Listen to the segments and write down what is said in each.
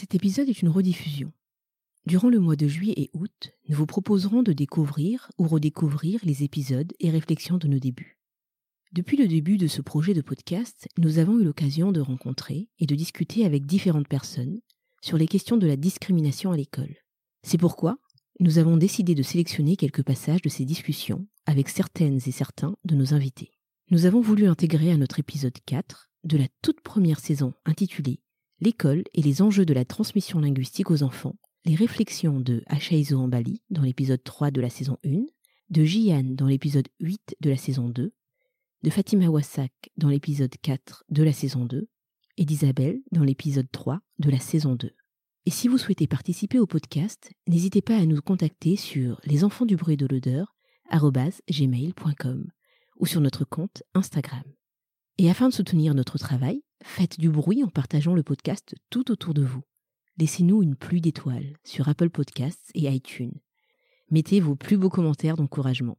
Cet épisode est une rediffusion. Durant le mois de juillet et août, nous vous proposerons de découvrir ou redécouvrir les épisodes et réflexions de nos débuts. Depuis le début de ce projet de podcast, nous avons eu l'occasion de rencontrer et de discuter avec différentes personnes sur les questions de la discrimination à l'école. C'est pourquoi nous avons décidé de sélectionner quelques passages de ces discussions avec certaines et certains de nos invités. Nous avons voulu intégrer à notre épisode 4 de la toute première saison intitulée L'école et les enjeux de la transmission linguistique aux enfants, les réflexions de Achaizo Ambali dans l'épisode 3 de la saison 1, de Jian dans l'épisode 8 de la saison 2, de Fatima Wassak dans l'épisode 4 de la saison 2 et d'Isabelle dans l'épisode 3 de la saison 2. Et si vous souhaitez participer au podcast, n'hésitez pas à nous contacter sur lesenfantsdubruit-de-l'odeur@gmail.com ou sur notre compte Instagram. Et afin de soutenir notre travail, faites du bruit en partageant le podcast tout autour de vous. Laissez-nous une pluie d'étoiles sur Apple Podcasts et iTunes. Mettez vos plus beaux commentaires d'encouragement.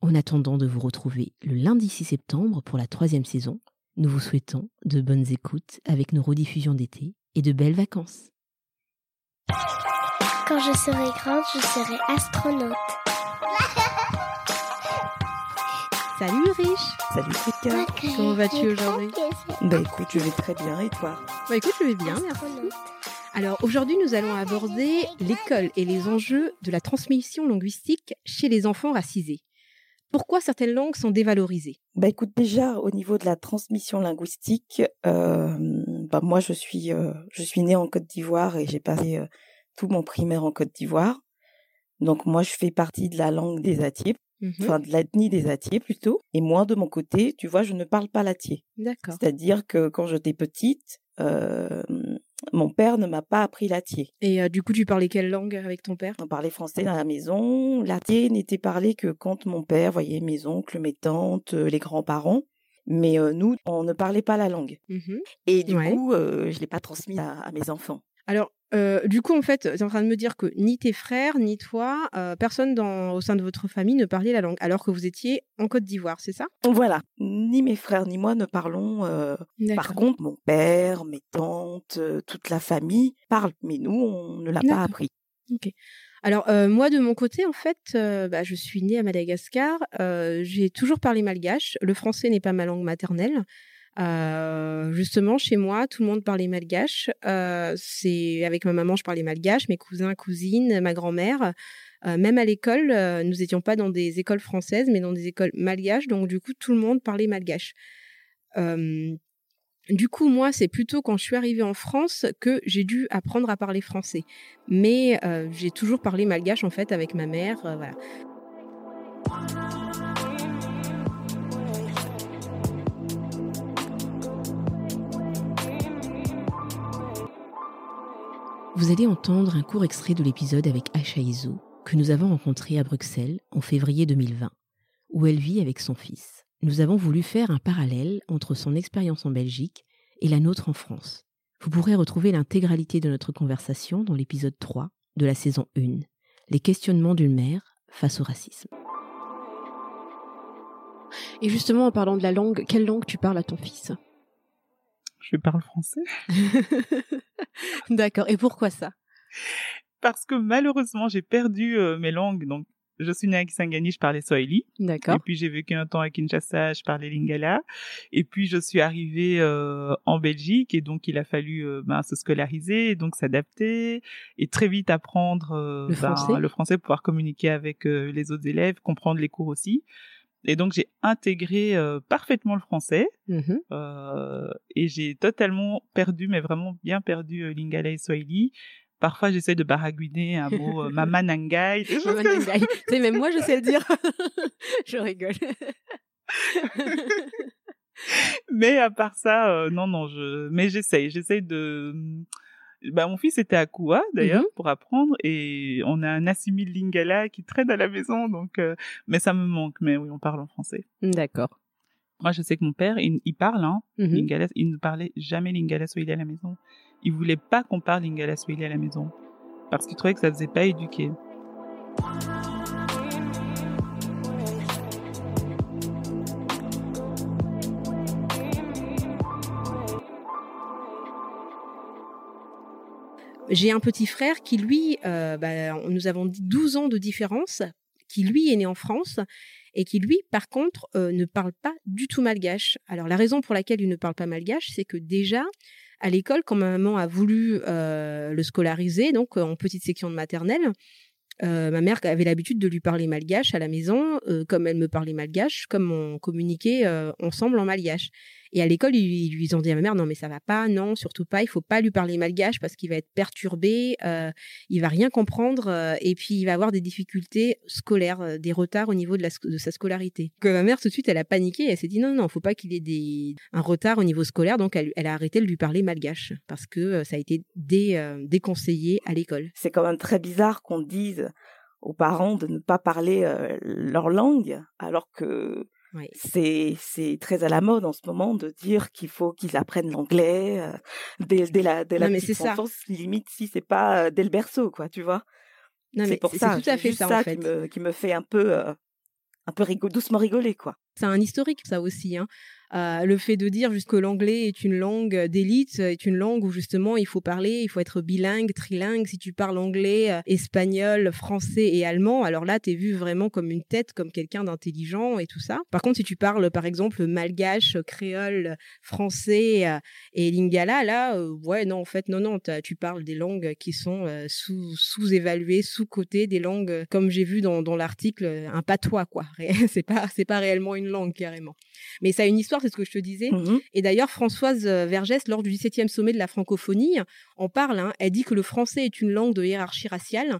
En attendant de vous retrouver le lundi 6 septembre pour la troisième saison, nous vous souhaitons de bonnes écoutes avec nos rediffusions d'été et de belles vacances. Quand je serai grande, je serai astronaute. Salut Riche Salut Frika. Comment vas-tu aujourd'hui Bah écoute, je vais très bien et toi? Bah écoute, je vais bien, merci. Alors aujourd'hui, nous allons aborder l'école et les enjeux de la transmission linguistique chez les enfants racisés. Pourquoi certaines langues sont dévalorisées? Bah écoute, déjà au niveau de la transmission linguistique, euh, bah moi je suis euh, je suis née en Côte d'Ivoire et j'ai passé euh, tout mon primaire en Côte d'Ivoire. Donc moi je fais partie de la langue des Atiers, Mhm. enfin de l'ethnie des Atiers plutôt. Et moi de mon côté, tu vois, je ne parle pas l'Atier. D'accord. C'est-à-dire que quand j'étais petite, euh, mon père ne m'a pas appris l'Atier. Et euh, du coup, tu parlais quelle langue avec ton père? On parlait français dans la maison. L'Atier n'était parlé que quand mon père voyait mes oncles, mes tantes, euh, les grands-parents. Mais euh, nous, on ne parlait pas la langue. Mhm. Et du Ouais. coup, je l'ai pas transmis à, à mes enfants. Alors, euh, du coup, en fait, tu es en train de me dire que ni tes frères, ni toi, euh, personne dans, au sein de votre famille ne parlait la langue, alors que vous étiez en Côte d'Ivoire, c'est ça? Voilà, ni mes frères ni moi ne parlons. euh, par contre, mon père, mes tantes, toute la famille parlent, mais nous, on ne l'a pas appris. Ok. Alors, euh, moi, de mon côté, en fait, euh, bah, je suis née à Madagascar. euh, J'ai toujours parlé malgache. Le français n'est pas ma langue maternelle. Euh, justement, chez moi, tout le monde parlait malgache. Euh, c'est avec ma maman, je parlais malgache, mes cousins, cousines, ma grand-mère. Euh, même à l'école, nous n'étions pas dans des écoles françaises, mais dans des écoles malgaches. Donc, du coup, tout le monde parlait malgache. Du coup, moi, c'est plutôt quand je suis arrivée en France que j'ai dû apprendre à parler français. Mais j'ai toujours parlé malgache en fait avec ma mère. Vous allez entendre un court extrait de l'épisode avec Aisha Izo que nous avons rencontré à Bruxelles en février 2020, où elle vit avec son fils. Nous avons voulu faire un parallèle entre son expérience en Belgique et la nôtre en France. Vous pourrez retrouver l'intégralité de notre conversation dans l'épisode 3 de la saison 1, Les questionnements d'une mère face au racisme. Et justement, en parlant de la langue, quelle langue tu parles à ton fils? Je parle français D'accord. Et pourquoi ça? Parce que malheureusement j'ai perdu euh, mes langues. Donc je suis née à Kisangani, je parlais Swahili. D'accord. Et puis j'ai vécu un temps à Kinshasa, je parlais Lingala. Et puis je suis arrivée euh, en Belgique et donc il a fallu euh, ben, se scolariser, et donc s'adapter et très vite apprendre euh, Le ben, français. le français pour pouvoir communiquer avec les autres élèves, comprendre les cours aussi. Et donc j'ai intégré euh, parfaitement le français Mhm. euh, et j'ai totalement perdu, mais vraiment bien perdu euh, Lingala et Swahili. Parfois, j'essaie de baragouiner un mot euh, Mama Nangai. des choses Maman comme ça. Nangai. Tu sais, même moi, je sais le dire. je rigole. mais à part ça, euh, non, non, je, mais j'essaye, j'essaye de. Bah, mon fils était à Koua d'ailleurs Mhm. pour apprendre et on a un assimile lingala qui traîne à la maison donc euh, mais ça me manque mais oui on parle en français. D'accord. Moi je sais que mon père il, il parle hein Mhm. lingala il ne parlait jamais lingala swahili à la maison. Il voulait pas qu'on parle lingala swahili à la maison parce qu'il trouvait que ça faisait pas éduquer. J'ai un petit frère qui, lui, euh, bah, nous avons dit 12 ans de différence, qui, lui, est né en France et qui, lui, par contre, euh, ne parle pas du tout malgache. Alors, la raison pour laquelle il ne parle pas malgache, c'est que déjà, à l'école, quand ma maman a voulu euh, le scolariser, donc en petite section de maternelle, ma mère avait l'habitude de lui parler malgache à la maison, comme elle me parlait malgache, comme on communiquait ensemble en malgache. Et à l'école, ils, lui ont dit à ma mère non mais ça va pas, non surtout pas, il faut pas lui parler malgache parce qu'il va être perturbé, euh, il va rien comprendre euh, et puis il va avoir des difficultés scolaires, euh, des retards au niveau de, sa scolarité. Que ma mère tout de suite elle a paniqué, elle s'est dit non non, faut pas qu'il ait des, un retard au niveau scolaire, donc elle, a arrêté de lui parler malgache parce que euh, ça a été dé, déconseillé à l'école. C'est quand même très bizarre qu'on dise aux parents de ne pas parler leur langue, alors que Ouais. c'est c'est très à la mode en ce moment de dire qu'il faut qu'ils apprennent l'anglais euh, dès, dès la dès la Non, petite ça. enfance, limite si c'est pas euh, dès le berceau, quoi, tu vois? C'est pour c'est ça. tout à fait ça, en fait. qui me qui me fait un peu euh, un peu doucement rigoler, quoi. C'est un historique, ça aussi. Hein. Euh, le fait de dire juste que l'anglais est une langue d'élite, est une langue où justement il faut parler, il faut être bilingue, trilingue. Si tu parles anglais, euh, espagnol, français et allemand, alors là, t'es vu vraiment comme une tête, comme quelqu'un d'intelligent et tout ça. Par contre, si tu parles, par exemple, malgache, créole, français euh, et lingala, là, euh, ouais, non, en fait, non, non, tu parles des langues qui sont euh, sous, sous-évaluées, sous-cotées, des langues, euh, comme j'ai vu dans, dans l'article, euh, un patois, quoi. c'est pas, c'est pas réellement une langue, carrément. Mais ça a une histoire, c'est ce que je te disais. Mhm. Et d'ailleurs, Françoise euh, Vergès, lors du 17e sommet de la francophonie, en parle. hein. Elle dit que le français est une langue de hiérarchie raciale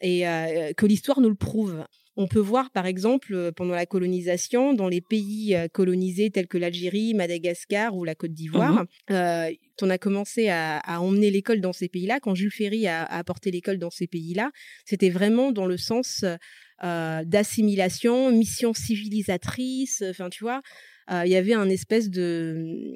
et euh, que l'histoire nous le prouve. On peut voir, par exemple, euh, pendant la colonisation, dans les pays euh, colonisés tels que l'Algérie, Madagascar ou la Côte d'Ivoire, euh, on a commencé à, à emmener l'école dans ces pays-là. Quand Jules Ferry a, a apporté l'école dans ces pays-là, c'était vraiment dans le sens euh, d'assimilation, mission civilisatrice. Enfin, tu vois, euh, il y avait un espèce de,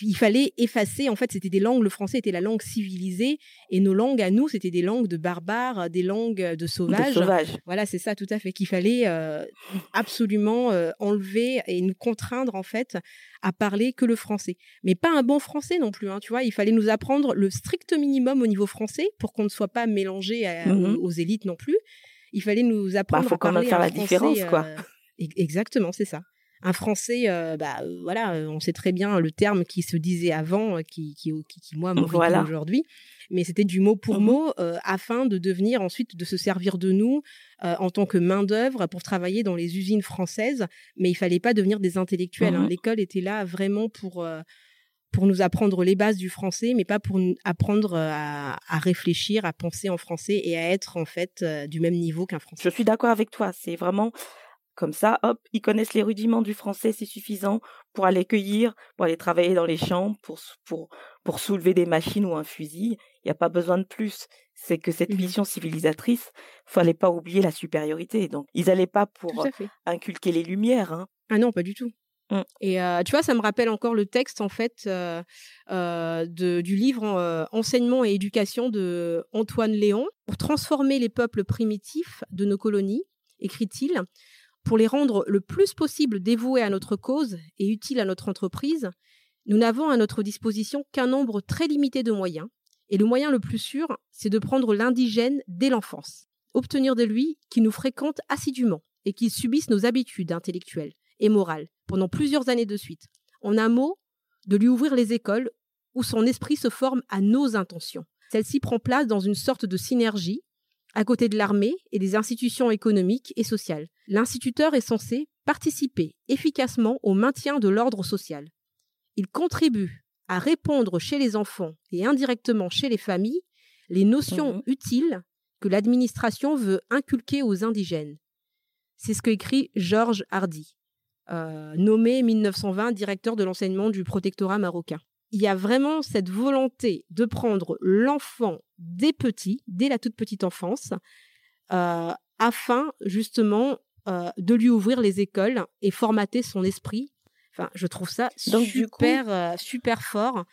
il fallait effacer. En fait, c'était des langues. Le français était la langue civilisée, et nos langues à nous, c'était des langues de barbares, des langues de De sauvages. sauvage. Voilà, c'est ça, tout à fait. Qu'il fallait euh, absolument euh, enlever et nous contraindre, en fait, à parler que le français. Mais pas un bon français non plus, hein, tu vois. Il fallait nous apprendre le strict minimum au niveau français pour qu'on ne soit pas mélangé à- Mhm. aux, aux élites non plus. Il fallait nous apprendre faut à quand même faire la différence, quoi. euh, exactement, c'est ça. Un français, euh, bah euh, voilà, euh, on sait très bien le terme qui se disait avant, qui, qui, qui, qui, moi m'horripile Voilà. aujourd'hui, mais c'était du mot pour Mhm. mot euh, afin de devenir ensuite de se servir de nous euh, en tant que main d'œuvre pour travailler dans les usines françaises, mais il fallait pas devenir des intellectuels. hein. Mhm. L'école était là vraiment pour pour nous apprendre les bases du français, mais pas pour nous apprendre à, à réfléchir, à penser en français et à être en fait euh, du même niveau qu'un français. Je suis d'accord avec toi. C'est vraiment comme ça. Hop, ils connaissent les rudiments du français, c'est suffisant pour aller cueillir, pour aller travailler dans les champs, pour pour pour soulever des machines ou un fusil. Il n'y a pas besoin de plus. C'est que cette Mhm. mission civilisatrice, fallait pas oublier la supériorité. Donc, ils allaient pas pour fait. inculquer les lumières. Hein. Ah non, pas du tout. Mm. Et euh, tu vois, ça me rappelle encore le texte en fait euh, euh, de, du livre euh, Enseignement et éducation de Antoine Léon pour transformer les peuples primitifs de nos colonies, écrit-il, pour les rendre le plus possible dévoués à notre cause et utiles à notre entreprise. Nous n'avons à notre disposition qu'un nombre très limité de moyens, et le moyen le plus sûr, c'est de prendre l'indigène dès l'enfance, obtenir de lui qu'il nous fréquente assidûment et qu'il subisse nos habitudes intellectuelles et morales pendant plusieurs années de suite. En un mot, de lui ouvrir les écoles où son esprit se forme à nos intentions. Celle-ci prend place dans une sorte de synergie à côté de l'armée et des institutions économiques et sociales. L'instituteur est censé participer efficacement au maintien de l'ordre social. Il contribue à répondre chez les enfants et indirectement chez les familles les notions Mhm. utiles que l'administration veut inculquer aux indigènes. C'est ce que écrit Georges Hardy. euh, nommé 1920 directeur de l'enseignement du protectorat marocain. Il y a vraiment cette volonté de prendre l'enfant des petits, dès la toute petite enfance, euh, afin justement euh, de lui ouvrir les écoles et formater son esprit. Enfin, je trouve ça Donc, super, euh, super fort.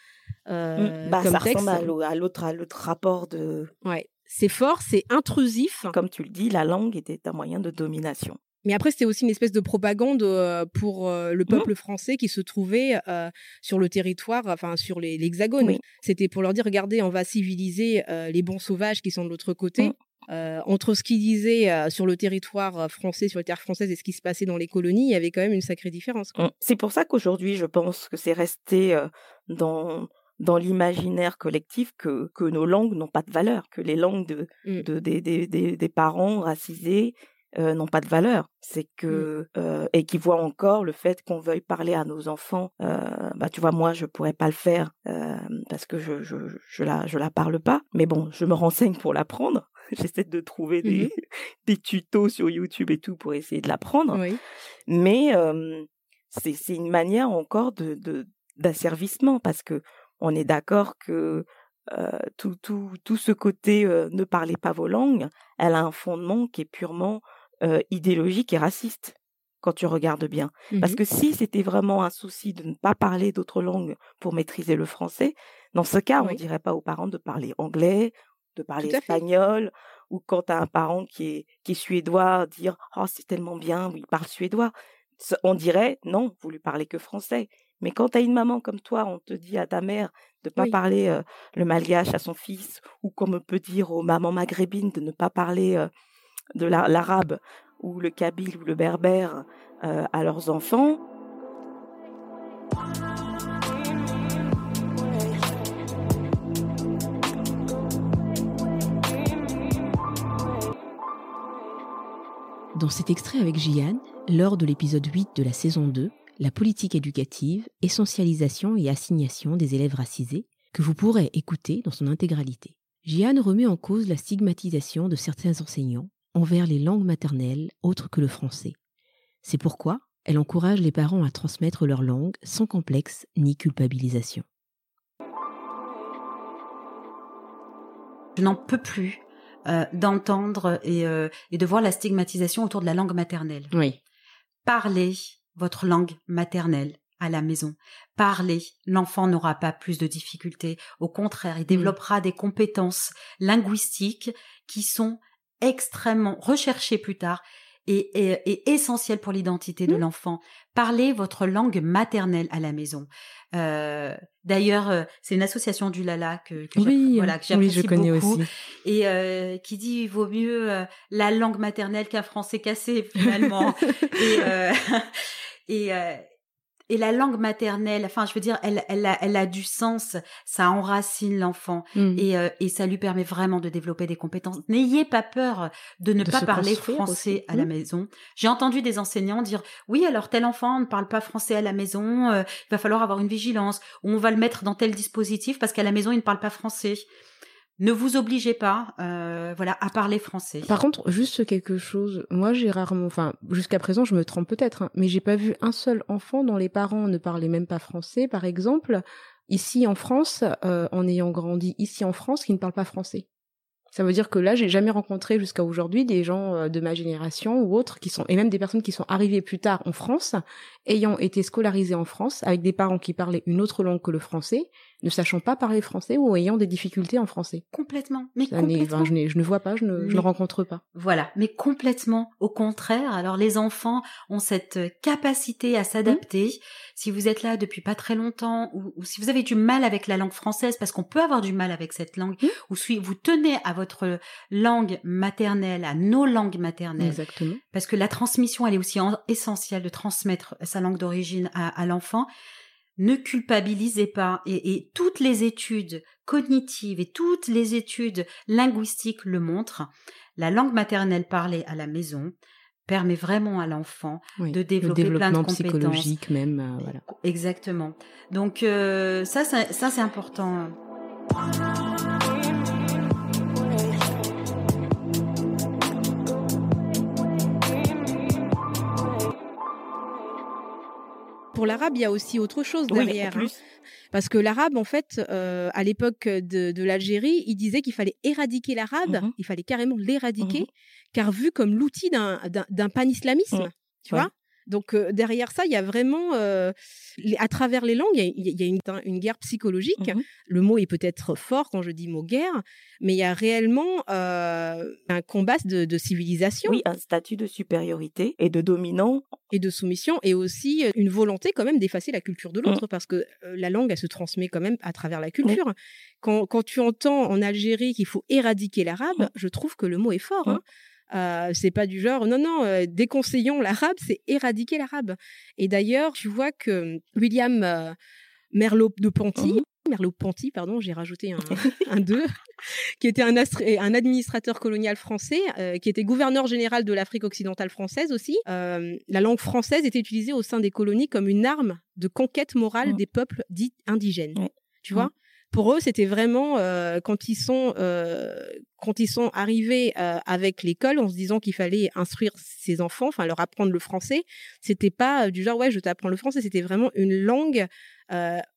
euh, Bah, comme ça texte. ressemble à l'autre à l'autre rapport de, Ouais, c'est fort, c'est intrusif. comme tu le dis, la langue était un moyen de domination. Mais après, c'était aussi une espèce de propagande euh, pour euh, le peuple français qui se trouvait euh, sur le territoire, enfin sur l'Hexagone. Oui. C'était pour leur dire, regardez, on va civiliser les bons sauvages qui sont de l'autre côté. Mm. Euh, entre ce qu'ils disaient sur le territoire français, sur les terres françaises et ce qui se passait dans les colonies, il y avait quand même une sacrée différence. quoi. Mm. C'est pour ça qu'aujourd'hui, je pense que c'est resté dans dans l'imaginaire collectif que, que nos langues n'ont pas de valeur, que les langues de, de- des, des, des, des parents racisés euh, n'ont pas de valeur. C'est que euh, et qui voient encore le fait qu'on veuille parler à nos enfants. euh, bah tu vois, moi je pourrais pas le faire parce que je je je la je la parle pas. Mais bon, je me renseigne pour l'apprendre. J'essaie de trouver des, Mhm. des tutos sur YouTube et tout pour essayer de l'apprendre Oui. mais c'est c'est une manière encore de de- d'asservissement parce que on est d'accord que euh, tout tout tout ce côté euh, ne parlez pas vos langues, elle a un fondement qui est purement euh, idéologique et raciste quand tu regardes bien. Parce Mhm. que si c'était vraiment un souci de ne pas parler d'autres langues pour maîtriser le français, dans ce cas, on Oui. dirait pas aux parents de parler anglais, de parler espagnol, ou quand tu as un parent qui est, qui est suédois, dire Oh, c'est tellement bien, il parle suédois. On dirait Non, vous lui parlez que français. Mais quand tu as une maman comme toi, on te dit à ta mère de pas Oui. parler euh, le malgache à son fils, ou comme on peut dire aux mamans maghrébines de ne pas parler euh, de la- l'arabe ou le kabyle ou le berbère euh, à leurs enfants. Dans cet extrait avec Jian, lors de l'épisode 8 de la saison 2, la politique éducative, essentialisation et assignation des élèves racisés, que vous pourrez écouter dans son intégralité. Jian remet en cause la stigmatisation de certains enseignants envers les langues maternelles autres que le français. C'est pourquoi elle encourage les parents à transmettre leur langue sans complexe ni culpabilisation. Je n'en peux plus euh, d'entendre et, euh, et de voir la stigmatisation autour de la langue maternelle. Oui. Parlez votre langue maternelle à la maison. Parlez, l'enfant n'aura pas plus de difficultés. Au contraire, il développera des compétences linguistiques qui sont extrêmement recherchées plus tard et, et, et essentielles pour l'identité de Mm. l'enfant. Parlez votre langue maternelle à la maison. Euh, D'ailleurs, euh, c'est une association du Lala que, que j'app- voilà, que oui, j'apprécie je connais beaucoup aussi. et euh, qui dit il vaut mieux euh, la langue maternelle qu'un français cassé finalement et euh, et euh, et la langue maternelle enfin je veux dire elle elle a, elle a du sens ça enracine l'enfant Mm. et euh, et ça lui permet vraiment de développer des compétences n'ayez pas peur de ne De pas parler français aussi. à la Mm. maison j'ai entendu des enseignants dire oui alors tel enfant ne parle pas français à la maison euh, il va falloir avoir une vigilance ou on va le mettre dans tel dispositif parce qu'à la maison il ne parle pas français ne vous obligez pas, euh, voilà, à parler français. Par contre, juste quelque chose, moi j'ai rarement, enfin jusqu'à présent je me trompe peut-être, hein, mais j'ai pas vu un seul enfant dont les parents ne parlaient même pas français, par exemple, ici en France, euh, en ayant grandi ici en France, qui ne parlent pas français. Ça veut dire que là, j'ai jamais rencontré jusqu'à aujourd'hui des gens euh, de ma génération ou autres qui sont, et même des personnes qui sont arrivées plus tard en France, ayant été scolarisées en France, avec des parents qui parlaient une autre langue que le français, ne sachant pas parler français ou ayant des difficultés en français. Complètement, mais Ça complètement. je, ne vois pas, je ne, je ne Mais- rencontre pas. Voilà, mais complètement au contraire. Alors les enfants ont cette euh, capacité à s'adapter. Si vous êtes là depuis pas très longtemps ou, ou si vous avez du mal avec la langue française, parce qu'on peut avoir du mal avec cette langue, Mm. ou si vous tenez à votre langue maternelle, à nos langues maternelles, Exactement. parce que la transmission, elle est aussi en- essentielle de transmettre sa langue d'origine à, à l'enfant. Ne culpabilisez pas. Et, et toutes les études cognitives et toutes les études linguistiques le montrent. La langue maternelle parlée à la maison permet vraiment à l'enfant Oui. de développer le plein de compétences. psychologique même, euh, voilà. Exactement. Donc euh, ça, ça, ça c'est important. Pour l'arabe, il y a aussi autre chose Oui, derrière. hein. Parce que l'arabe, en fait, euh, à l'époque de, de l'Algérie, il disait qu'il fallait éradiquer l'arabe, Mhm. il fallait carrément l'éradiquer, Mhm. car vu comme l'outil d'un- panislamisme, Mhm. tu Ouais. vois donc euh, derrière ça, il y a vraiment, euh, les- à travers les langues, il y a, il y a une, une guerre psychologique. Mhm. Le mot est peut-être fort quand je dis mot guerre, mais il y a réellement euh, un combat de, de civilisation Oui, un statut de supériorité et de dominant. et de soumission, et aussi une volonté quand même d'effacer la culture de l'autre, parce que la langue, elle se transmet quand même à travers la culture. Quand, quand tu entends en Algérie qu'il faut éradiquer l'arabe, Mm. je trouve que le mot est fort. Hein. Euh, c'est pas du genre non non euh, déconseillons l'arabe c'est éradiquer l'arabe et d'ailleurs tu vois que William euh, Merleau de Ponty Mhm. Merleau-Ponty, pardon, j'ai rajouté un, un 2, qui était un, administrateur colonial français, euh, qui était gouverneur général de l'Afrique occidentale française aussi. Euh, la langue française était utilisée au sein des colonies comme une arme de conquête morale Mm. des peuples dits indigènes. Ouais. Tu vois? Pour eux, c'était vraiment euh, quand ils sont euh, quand ils sont arrivés euh, avec l'école en se disant qu'il fallait instruire ses enfants, enfin leur apprendre le français. C'était pas du genre ouais je t'apprends le français, c'était vraiment une langue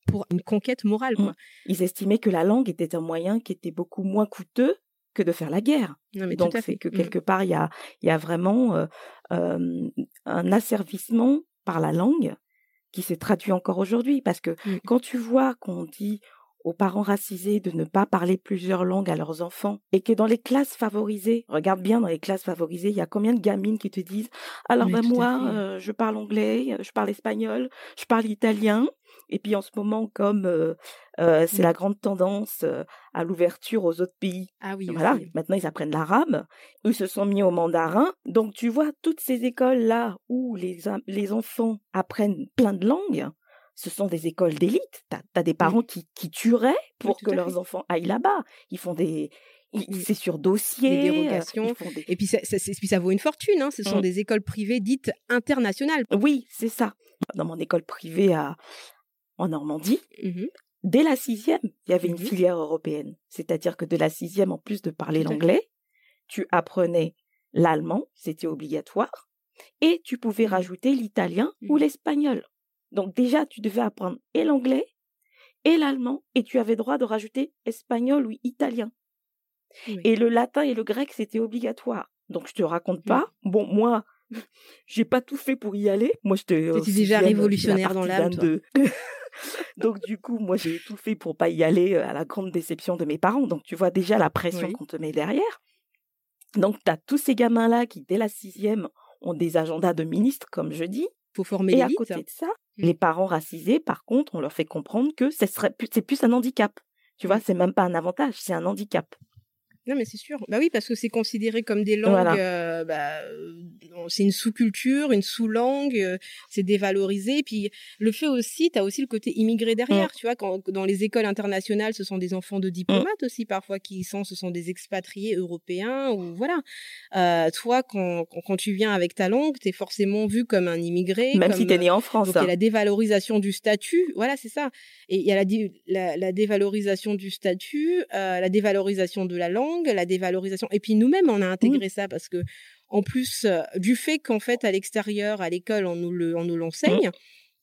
pour une conquête morale quoi. Ils estimaient que la langue était un moyen qui était beaucoup moins coûteux que de faire la guerre. Non, mais Donc c'est que Mm. quelque part, il y a, il y a vraiment euh, euh, un asservissement par la langue qui s'est traduit encore aujourd'hui. Parce que Mm. quand tu vois qu'on dit aux parents racisés de ne pas parler plusieurs langues à leurs enfants et que dans les classes favorisées, regarde bien dans les classes favorisées, il y a combien de gamines qui te disent alors ben moi euh, je parle anglais, je parle espagnol, je parle italien et puis en ce moment comme euh, euh, c'est Mm. la grande tendance à l'ouverture aux autres pays. Ah oui, voilà, maintenant ils apprennent l'arabe, ils se sont mis au mandarin. Donc tu vois, toutes ces écoles-là où les, am- les enfants apprennent plein de langues, ce sont des écoles d'élite. Tu as, des parents qui, qui tueraient pour que leurs fait. enfants aillent là-bas. Ils font des... C'est sur dossier. Des euh, dérogations. ils font des- Et puis ça, ça, c'est- puis ça vaut une fortune. Hein. Ce sont Mm. des écoles privées dites internationales. Oui, c'est ça. Dans mon école privée à, en Normandie, Mhm. dès la sixième, il y avait une Mhm. filière européenne. C'est-à-dire que de la sixième, en plus de parler l'anglais, tu apprenais l'allemand, c'était obligatoire, et tu pouvais rajouter l'italien ou l'espagnol. Donc déjà, tu devais apprendre et l'anglais et l'allemand, et tu avais droit de rajouter espagnol ou italien. Oui. Et le latin et le grec, c'était obligatoire. Donc je te raconte Mm. pas. Bon, moi, j'ai pas tout fait pour y aller. Moi, j'étais en T'étais déjà révolutionnaire dans l'âme, de- Donc du coup, moi, j'ai tout fait pour pas y aller euh, à la grande déception de mes parents. Donc tu vois déjà la pression Oui. qu'on te met derrière. Donc tu as tous ces gamins-là qui, dès la sixième, ont des agendas de ministres, comme je dis. faut former Et à côté de ça. Les parents racisés, par contre, on leur fait comprendre que ce serait plus, c'est plus un handicap. Tu vois, c'est même pas un avantage, c'est un handicap. Non, mais c'est sûr. Bah oui, parce que c'est considéré comme des langues. Voilà. euh, bah, euh, c'est une sous-culture, une sous-langue. euh, c'est dévalorisé. Puis le fait aussi, tu as aussi le côté immigré derrière. Mm. Tu vois, quand dans les écoles internationales, ce sont des enfants de diplomates aussi parfois qui sont, ce sont des expatriés européens ou voilà. Euh, toi, quand, quand, quand tu viens avec ta langue, tu es forcément vu comme un immigré. Même comme, si tu es né en France. donc il y a la dévalorisation du statut, voilà, c'est ça. Et il y a la, la, la dévalorisation du statut, la dévalorisation de la langue, la dévalorisation. Et puis nous-mêmes, on a intégré ça parce que, en plus euh, du fait qu'en fait à l'extérieur, à l'école, on nous le, on nous l'enseigne.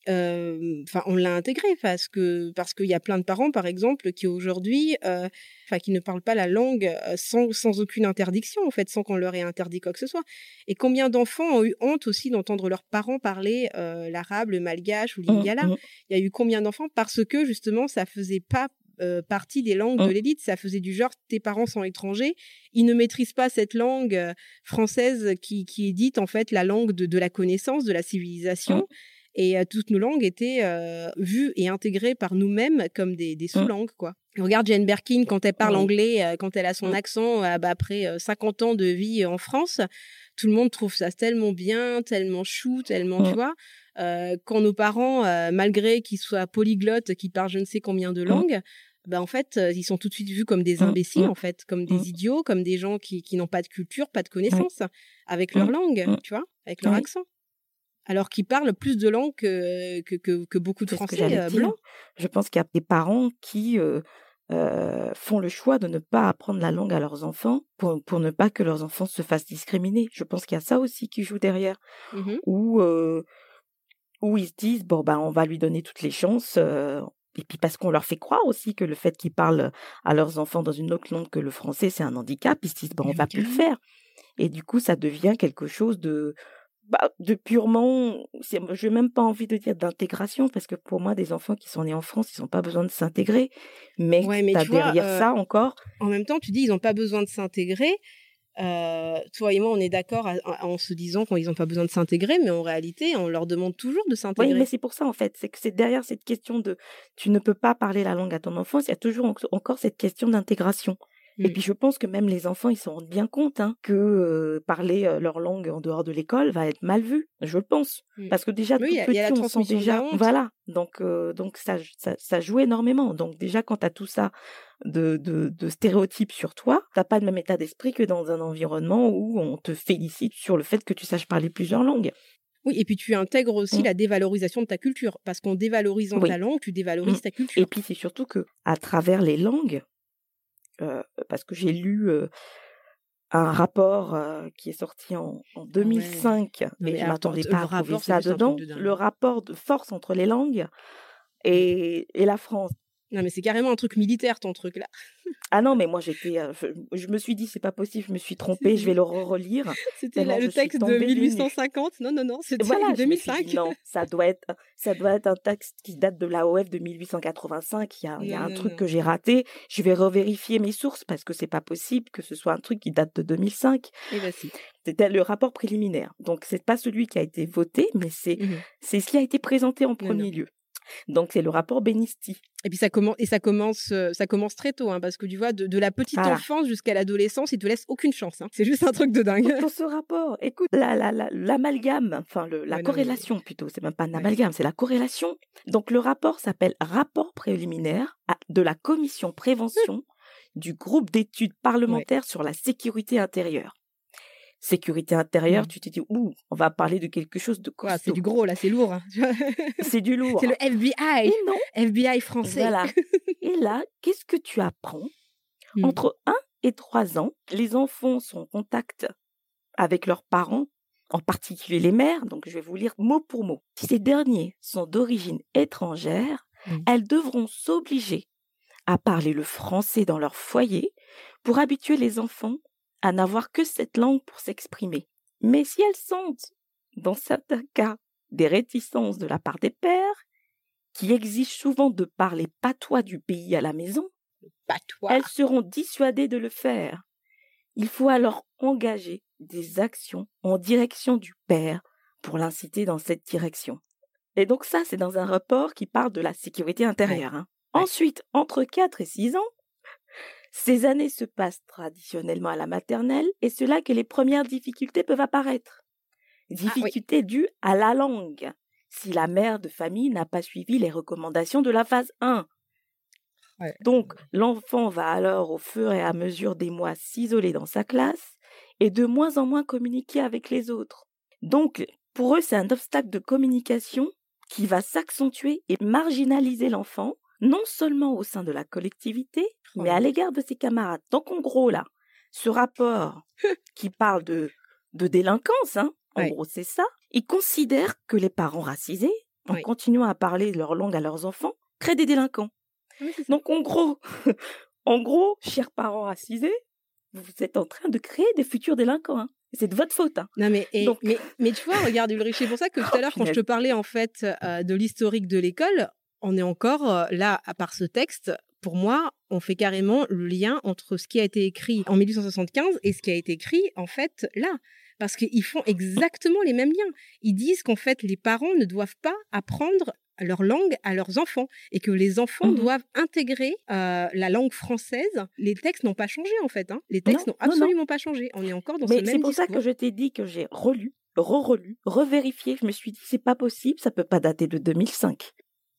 euh, Enfin, on l'a intégré parce que parce qu'il y a plein de parents, par exemple, qui aujourd'hui, euh, enfin, qui ne parlent pas la langue sans, sans aucune interdiction, en fait, sans qu'on leur ait interdit quoi que ce soit. Et combien d'enfants ont eu honte aussi d'entendre leurs parents parler euh, l'arabe, le malgache ou Mm, l'ingala. Il y a eu combien d'enfants parce que justement ça faisait pas euh, partie des langues de Mm. l'élite, ça faisait du genre tes parents sont étrangers, ils ne maîtrisent pas cette langue euh, française qui, qui est dite en fait la langue de, de la connaissance, de la civilisation. Et euh, toutes nos langues étaient vues et intégrées par nous-mêmes comme des, des sous-langues, quoi. Regarde Jane Birkin, quand elle parle anglais, quand elle a son accent, bah, après euh, 50 ans de vie en France, tout le monde trouve ça tellement bien, tellement chou, tellement, tu vois. Euh, quand nos parents, euh, malgré qu'ils soient polyglottes, qu'ils parlent je ne sais combien de langues, bah, en fait, euh, ils sont tout de suite vus comme des Mm, imbéciles, mm, en fait, comme des idiots, comme des gens qui, qui n'ont pas de culture, pas de connaissances, avec leur langue, tu vois, avec leur accent. Alors qu'ils parlent plus de langues que, que, que, que beaucoup de Français blancs. Je pense qu'il y a des parents qui euh, euh, font le choix de ne pas apprendre la langue à leurs enfants pour, pour ne pas que leurs enfants se fassent discriminer. Je pense qu'il y a ça aussi qui joue derrière. Ou euh, où ils se disent bon ben on va lui donner toutes les chances. euh, et puis parce qu'on leur fait croire aussi que le fait qu'ils parlent à leurs enfants dans une autre langue que le français, c'est un handicap, ils se disent bon on va plus le faire. Et du coup, ça devient quelque chose de bah, de purement, je n'ai même pas envie de dire d'intégration, parce que pour moi, des enfants qui sont nés en France, ils n'ont pas besoin de s'intégrer. Mais, Ouais, mais t'as tu vois, derrière euh, ça encore, En même temps, tu dis ils n'ont pas besoin de s'intégrer. Euh, toi et moi, on est d'accord en se disant qu'ils n'ont pas besoin de s'intégrer, mais en réalité, on leur demande toujours de Oui, s'intégrer. mais c'est pour ça, en fait. C'est que c'est derrière cette question de tu ne peux pas parler la langue à ton enfant, il y a toujours en- encore cette question d'intégration. Et Mm. puis, je pense que même les enfants, ils se rendent bien compte hein, que euh, parler leur langue en dehors de l'école va être mal vu. Je le pense. Mm. Parce que déjà, Oui, tout y a- il y a la petit, on sent déjà. Voilà. Donc, euh, donc ça, ça, ça joue énormément. Donc, déjà, quand tu as tout ça de, de, de stéréotypes sur toi, t'as pas le même état d'esprit que dans un environnement où on te félicite sur le fait que tu saches parler plusieurs langues. Oui, et puis tu intègres aussi Mm. la dévalorisation de ta culture, parce qu'en dévalorisant Oui. ta langue, tu dévalorises ta culture. Et puis c'est surtout que à travers les langues, euh, parce que j'ai lu euh, un rapport euh, qui est sorti en, en 2005, Non, mais je alors, m'attendais pas à trouver ça dedans. Le rapport de force entre les langues et, et la France. Non, mais c'est carrément un truc militaire, ton truc là. Ah non, mais moi j'étais, euh, je, je me suis dit c'est pas possible, je me suis trompée, je vais le relire. C'était le texte de tombée du nues. 1850. Non, non, non, c'était Voilà, en je me suis 2005. dit, non, ça doit être, ça doit être un texte qui date de l'AOF de 1885. Il y a, il y a Non, un non, truc non. que j'ai raté. Je vais revérifier mes sources parce que c'est pas possible que ce soit un truc qui date de 2005. Et bah si. C'était le rapport préliminaire. Donc c'est pas celui qui a été voté, mais c'est Mhm. c'est ce qui a été présenté en premier lieu. Donc c'est le rapport Benisti. Et puis ça commence, et ça commence, euh, ça commence très tôt, hein, parce que tu vois, de, de la petite Voilà. enfance jusqu'à l'adolescence, ils te laissent aucune chance. hein. C'est juste un truc de dingue. Dans ce rapport, écoute, la- la- la- l'amalgame, enfin le- la Ouais, non, mais- corrélation plutôt, c'est même pas un Ouais. amalgame, c'est la corrélation. Donc le rapport s'appelle Rapport préliminaire à- de la commission prévention du groupe d'études parlementaires sur la sécurité intérieure. Sécurité intérieure, Mm. tu te dis, ouh, on va parler de quelque chose de Quoi, c'est du gros là, c'est lourd. hein. C'est du lourd. c'est le FBI, non, FBI français. voilà. Et là, qu'est-ce que tu apprends Mm. Entre 1 et 3 ans, les enfants sont en contact avec leurs parents, en particulier les mères, donc je vais vous lire mot pour mot. Si ces derniers sont d'origine étrangère, Mm. elles devront s'obliger à parler le français dans leur foyer pour habituer les enfants à n'avoir que cette langue pour s'exprimer. Mais si elles sentent, dans certains cas, des réticences de la part des pères, qui exigent souvent de parler patois du pays à la maison, Patois. elles seront dissuadées de le faire. Il faut alors engager des actions en direction du père pour l'inciter dans cette direction. Et donc ça, c'est dans un rapport qui parle de la sécurité intérieure. hein. Ouais. Ensuite, entre 4 et 6 ans, ces années se passent traditionnellement à la maternelle et c'est là que les premières difficultés peuvent apparaître. Difficultés dues à la langue, si la mère de famille n'a pas suivi les recommandations de la phase 1. Ouais. Donc, l'enfant va alors, au fur et à mesure des mois, s'isoler dans sa classe et de moins en moins communiquer avec les autres. Donc, pour eux, c'est un obstacle de communication qui va s'accentuer et marginaliser l'enfant, non seulement au sein de la collectivité, mais à l'égard de ses camarades. Donc, en gros, là, ce rapport qui parle de, de délinquance, hein, en gros, c'est ça, il considère que les parents racisés, en continuant à parler leur langue à leurs enfants, créent des délinquants. Oui. Donc, en gros, en gros, chers parents racisés, vous êtes en train de créer des futurs délinquants. hein. C'est de votre faute. hein. Non mais, et- Donc- mais mais tu vois regarde Ulrich c'est pour ça que tout à l'heure quand je te parlais en fait euh, de l'historique de l'école on est encore euh, là à part ce texte pour moi on fait carrément le lien entre ce qui a été écrit en 1875 et ce qui a été écrit en fait là parce qu'ils font exactement les mêmes liens ils disent qu'en fait les parents ne doivent pas apprendre leur langue à leurs enfants et que les enfants Mhm. doivent intégrer euh, la langue française. Les textes n'ont pas changé en fait. hein. Les textes Non, n'ont non, non. absolument pas changé. On est encore dans ce Mais même c'est pour ça que je t'ai dit que j'ai relu, re-relu, revérifié. Je me suis dit, c'est pas possible, ça peut pas dater de 2005.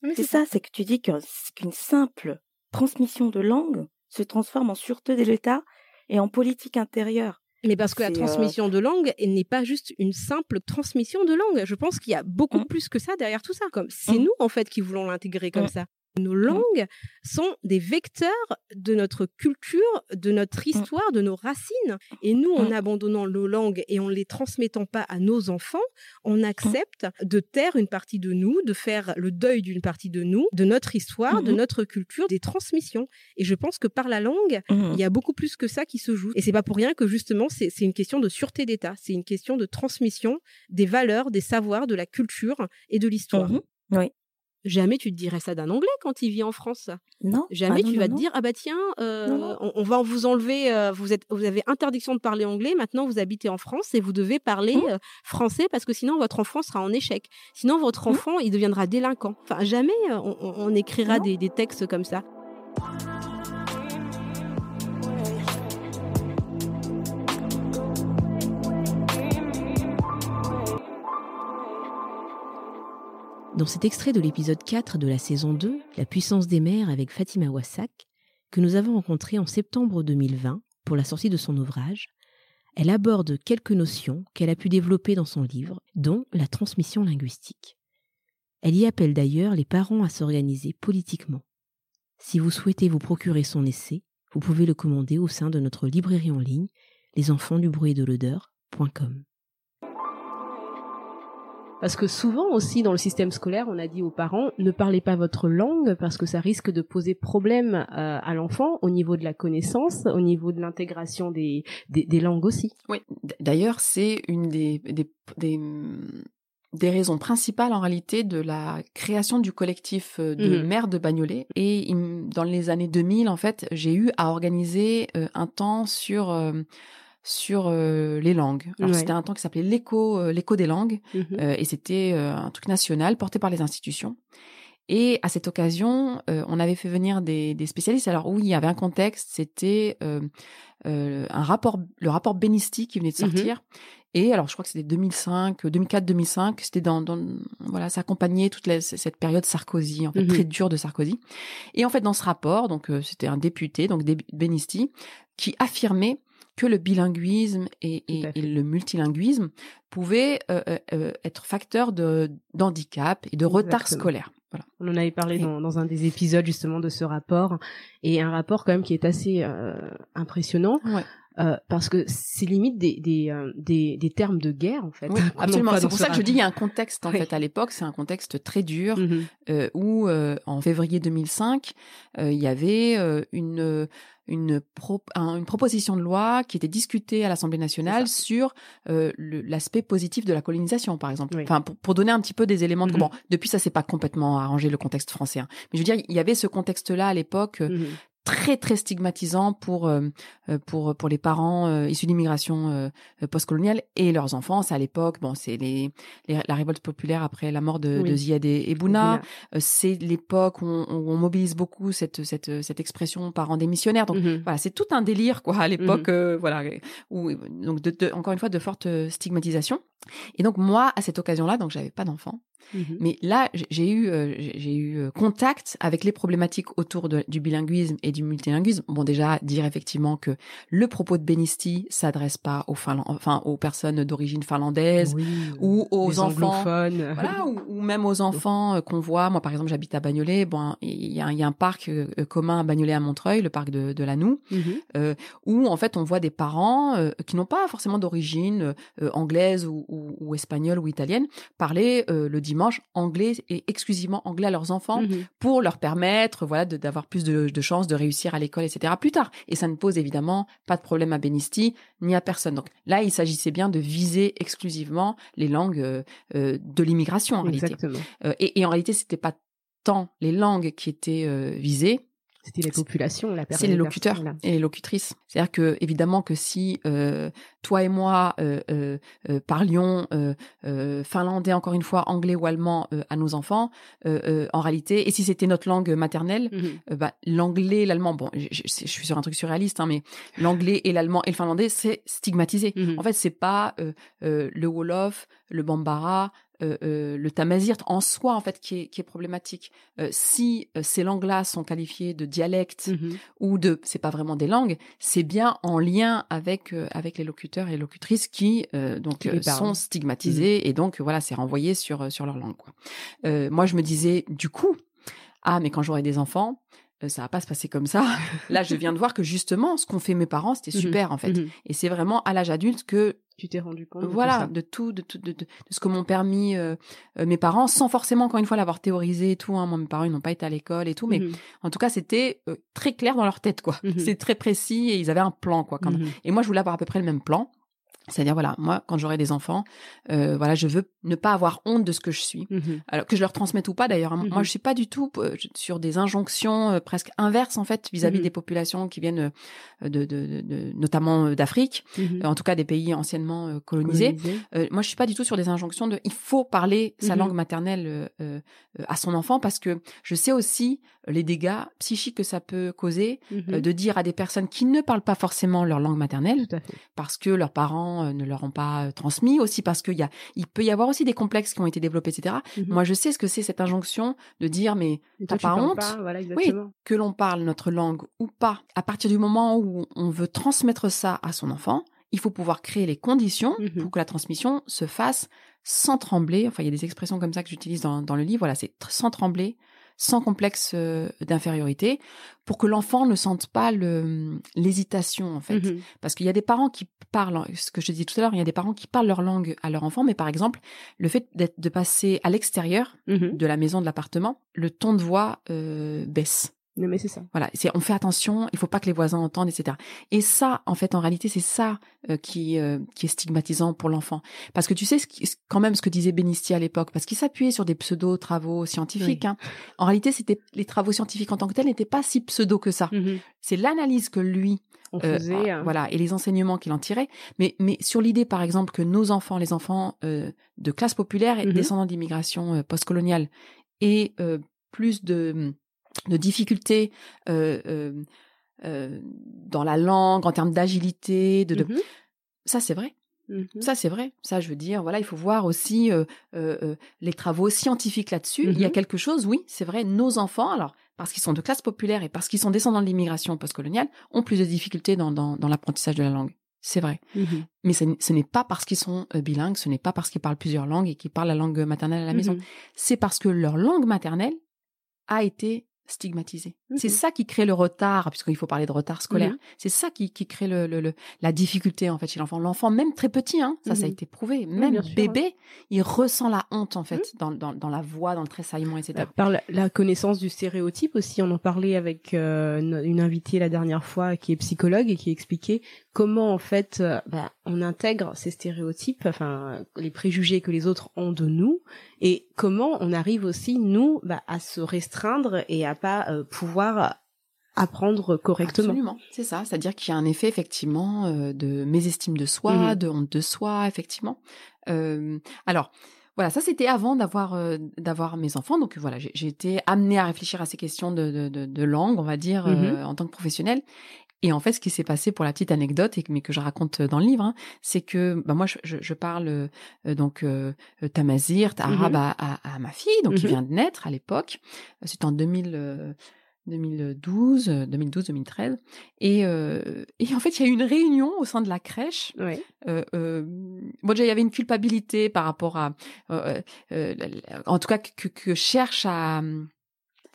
Oui, C'est ça, c'est que tu dis qu'un- qu'une simple transmission de langue se transforme en sûreté de l'État et en politique intérieure. Mais parce que la euh, transmission de langue n'est pas juste une simple transmission de langue. Je pense qu'il y a beaucoup Mm. plus que ça derrière tout ça. Comme c'est Mm. nous en fait qui voulons l'intégrer comme Mm. ça. Nos langues sont des vecteurs de notre culture, de notre histoire, de nos racines. Et nous, en abandonnant nos langues et en les transmettant pas à nos enfants, on accepte de taire une partie de nous, de faire le deuil d'une partie de nous, de notre histoire, de notre culture, des transmissions. Et je pense que par la langue, il y a beaucoup plus que ça qui se joue. Et c'est pas pour rien que justement, c'est une question de sûreté d'État. C'est une question de transmission des valeurs, des savoirs, de la culture et de l'histoire. Oui. Jamais tu te dirais ça d'un Anglais quand il vit en France. Non. Jamais Ah non, tu vas non, te non. dire ah bah tiens euh. On, on va vous enlever euh, vous êtes vous avez interdiction de parler anglais maintenant vous habitez en France et vous devez parler Mmh. euh, français parce que sinon votre enfant sera en échec. Sinon votre Mmh. enfant il deviendra délinquant. Enfin jamais on, écrira des textes comme ça. Dans cet extrait de l'épisode 4 de la saison 2, La puissance des mers avec Fatima Wassak, que nous avons rencontré en septembre 2020 pour la sortie de son ouvrage, elle aborde quelques notions qu'elle a pu développer dans son livre, dont la transmission linguistique. Elle y appelle d'ailleurs les parents à s'organiser politiquement. Si vous souhaitez vous procurer son essai, vous pouvez le commander au sein de notre librairie en ligne, lesenfantsdubruit-et-de-l'odeur.com. Parce que souvent aussi dans le système scolaire, on a dit aux parents ne parlez pas votre langue parce que ça risque de poser problème euh, à l'enfant au niveau de la connaissance, au niveau de l'intégration des, des, des langues aussi. Oui, d'ailleurs, c'est une des, des, des, des raisons principales en réalité de la création du collectif euh, de Mhm. maires de Bagnolet. Et dans les années 2000, en fait, j'ai eu à organiser euh, un temps sur euh, sur euh, les langues. Alors Ouais. c'était un temps qui s'appelait l'écho euh, l'écho des langues Mhm. euh, et c'était un truc national porté par les institutions. Et à cette occasion, on avait fait venir des, des spécialistes. Alors oui, il y avait un contexte, c'était un rapport, le rapport Benisti qui venait de Mhm. sortir. Et alors, je crois que c'était 2005, 2004-2005. C'était dans, dans, voilà, ça accompagnait toute la- cette période Sarkozy, en fait, Mhm. très dure de Sarkozy. Et en fait, dans ce rapport, donc c'était un député, donc Benisti, qui affirmait que le bilinguisme et, le multilinguisme pouvaient euh, euh, euh, être facteurs de d'handicap et de retard scolaire. Voilà. On en avait parlé dans, dans un des épisodes justement de ce rapport et un rapport quand même qui est assez euh, impressionnant Ouais. Euh, parce que c'est limite des, des, euh, des, des termes de guerre en fait. Oui, qu'on absolument. C'est pour ça que je dis il y a un contexte en Oui. fait à l'époque, c'est un contexte très dur Mhm. euh, où euh, en février 2005, euh, il y avait une une, pro- un- une proposition de loi qui était discutée à l'Assemblée nationale sur euh, l'aspect positif de la colonisation, par exemple. Oui. Enfin, pour, pour donner un petit peu des éléments. De, Mhm. Bon, depuis ça, c'est pas complètement arrangé le contexte français. hein. Mais je veux dire, il y avait ce contexte-là à l'époque euh, Mhm. Très très stigmatisant pour euh, euh, pour pour les parents euh, issus d'immigration postcoloniale et leurs enfants. C'est à l'époque, bon, c'est les, les- la révolte populaire après la mort de, Oui. de Ziad et, et Bouna. C'est l'époque où, on- où on mobilise beaucoup cette cette cette expression parents démissionnaires. Donc Mhm. voilà, c'est tout un délire quoi à l'époque. euh, voilà, où donc de, de- encore une fois de fortes euh, stigmatisations. Et donc moi à cette occasion-là, donc j'avais pas d'enfant. Mhm. Mais là, j'ai- eu, euh, j'ai eu euh, contact avec les problématiques autour de- du bilinguisme et du multilinguisme. Bon, déjà dire effectivement que le propos de Benisti s'adresse pas aux Finland- enfin aux personnes d'origine finlandaise Oui, ou aux les enfants. anglophones. Voilà, ou, ou même aux enfants euh, qu'on voit. Moi, par exemple, j'habite à Bagnolet. Bon, il y a, il y a un parc euh, euh, commun à Bagnolet à Montreuil, le parc de, de Lanou, Mhm. euh, où en fait on voit des parents euh, qui n'ont pas forcément d'origine euh, anglaise ou, ou, ou espagnole ou italienne parler euh, le dimanche anglais et exclusivement anglais à leurs enfants Mhm. pour leur permettre voilà d'avoir plus de, de chances de réussir à l'école etc plus tard et ça ne pose évidemment pas de problème à Benisti ni à personne donc là il s'agissait bien de viser exclusivement les langues euh, euh, de l'immigration en réalité. Euh, et, et en réalité c'était pas tant les langues qui étaient visées C'était les populations, la c'est personne. les locuteurs et les locutrices. C'est-à-dire que évidemment que si euh, toi et moi euh, euh, parlions finlandais encore une fois, anglais ou allemand à nos enfants, en réalité, et si c'était notre langue maternelle, euh, bah, l'anglais, l'allemand, bon, je, suis sur un truc surréaliste, hein, mais l'anglais et l'allemand et le finlandais, c'est stigmatisé. Mhm. En fait, c'est pas le wolof, le bambara, euh, euh, le tamazirt en soi en fait qui est, qui est problématique. Euh, si ces langues-là sont qualifiées de dialectes Mhm. ou de c'est pas vraiment des langues, c'est bien en lien avec avec les locuteurs et les locutrices qui donc Qui sont stigmatisés et donc voilà c'est renvoyé sur sur leur langue quoi. Moi je me disais du coup ah mais quand j'aurai des enfants, ça va pas se passer comme ça. Là, je viens de voir que justement, ce qu'ont fait mes parents, c'était Mhm. super en fait. Mhm. Et c'est vraiment à l'âge adulte que Tu t'es rendu compte. voilà, de tout, de tout, de, de- de ce que m'ont permis euh, euh, mes parents, sans forcément encore une fois l'avoir théorisé et tout. Hein. Moi, mes parents, ils n'ont pas été à l'école et tout, mais Mhm. en tout cas, c'était euh, très clair dans leur tête, quoi. C'est très précis et ils avaient un plan, quoi. Quand. Et moi, je voulais avoir à peu près le même plan. C'est-à-dire, voilà, moi, quand j'aurai des enfants, euh, voilà, je veux ne pas avoir honte de ce que je suis. Mhm. Alors que je leur transmette ou pas d'ailleurs. hein. Moi, je suis pas du tout euh, sur des injonctions euh, presque inverses en fait vis-à-vis Mhm. des populations qui viennent de, de, de- de- notamment d'Afrique, en tout cas des pays anciennement colonisés. Colonisé. Euh, moi, je suis pas du tout sur des injonctions de il faut parler sa langue maternelle euh, à son enfant parce que je sais aussi les dégâts psychiques que ça peut causer de dire à des personnes qui ne parlent pas forcément leur langue maternelle parce que leurs parents euh, ne leur ont pas euh, transmis, aussi parce qu'il y a, il peut y avoir aussi des complexes qui ont été développés, etc. Mhm. Moi, je sais ce que c'est cette injonction de dire, mais t'as pas honte pas, Voilà, exactement. que l'on parle notre langue ou pas, à partir du moment où on veut transmettre ça à son enfant, il faut pouvoir créer les conditions Mhm. pour que la transmission se fasse sans trembler. Enfin, il y a des expressions comme ça que j'utilise dans, dans le livre. Voilà, c'est sans trembler, sans complexe euh, d'infériorité, pour que l'enfant ne sente pas l'hésitation, en fait. Mhm. Parce qu'il y a des parents qui parlent, ce que je disais tout à l'heure, il y a des parents qui parlent leur langue à leur enfant, mais par exemple, le fait d'être, de passer à l'extérieur Mhm. de la maison, de l'appartement, le ton de voix euh, baisse. Non, mais c'est ça. Voilà, c'est on fait attention, il faut pas que les voisins entendent, etc. Et ça, en fait, en réalité, c'est ça euh, qui euh, qui est stigmatisant pour l'enfant, parce que tu sais ce qui- ce- quand même ce que disait Benisti à l'époque, parce qu'il s'appuyait sur des pseudo travaux scientifiques. Oui. hein. En réalité, c'était les travaux scientifiques en tant que tels n'étaient pas si pseudo que ça. Mhm. C'est l'analyse que lui On euh, faisait. euh, voilà, et les enseignements qu'il en tirait. Mais, mais sur l'idée, par exemple, que nos enfants, les enfants euh, de classe populaire et Mhm. descendants d'immigration euh, postcoloniale, euh, plus de, de difficultés euh, euh, euh, dans la langue, en termes d'agilité, de, de- mhm. ça c'est vrai. Mhm. Ça, c'est vrai. Ça, je veux dire, voilà, il faut voir aussi euh, euh, euh, les travaux scientifiques là-dessus. Il y a Mhm. quelque chose, oui, c'est vrai. Nos enfants, alors parce qu'ils sont de classe populaire et parce qu'ils sont descendants de l'immigration postcoloniale, ont plus de difficultés dans, dans, dans l'apprentissage de la langue. C'est vrai. Mais ce n'est pas parce qu'ils sont bilingues, ce n'est pas parce qu'ils parlent plusieurs langues et qu'ils parlent la langue maternelle à la maison. C'est parce que leur langue maternelle a été stigmatisée. C'est Mhm. ça qui crée le retard, puisqu'il faut parler de retard scolaire. Mhm. C'est ça qui, qui crée le, le- le- la difficulté en fait chez l'enfant. L'enfant, même très petit, hein, ça, ça a Mhm. été prouvé. Même sûr, bébé, il ressent la honte en fait dans, dans, dans la voix, dans le tressaillement, etc. Bah, Par la, la connaissance du stéréotype aussi, on en parlait avec euh, une, une invitée la dernière fois qui est psychologue et qui expliquait comment en fait euh, bah, on intègre ces stéréotypes, enfin les préjugés que les autres ont de nous et comment on arrive aussi nous bah, à se restreindre et à pas euh, pouvoir apprendre correctement. Absolument, c'est ça. C'est-à-dire qu'il y a un effet effectivement euh, de mésestime de soi, Mhm. de honte de soi, effectivement. Euh, alors. Voilà, ça c'était avant d'avoir d'avoir mes enfants. Donc voilà, j'ai été amenée à réfléchir à ces questions de, de, de, de langue, on va dire, euh, en tant que professionnelle. Et en fait, ce qui s'est passé pour la petite anecdote, et que, mais que je raconte dans le livre, hein, c'est que bah, moi, je, je, je parle euh, donc euh, tamazir, arabe Mhm. à, à, à ma fille, donc qui Mhm. vient de naître à l'époque. C'était en 2000, euh, 2012, euh, 2012-2013. Et, euh, et en fait, il y a eu une réunion au sein de la crèche. Ouais. Euh, euh, bon, déjà, il y avait une culpabilité par rapport à, euh, euh, en tout cas, que, que cherche à,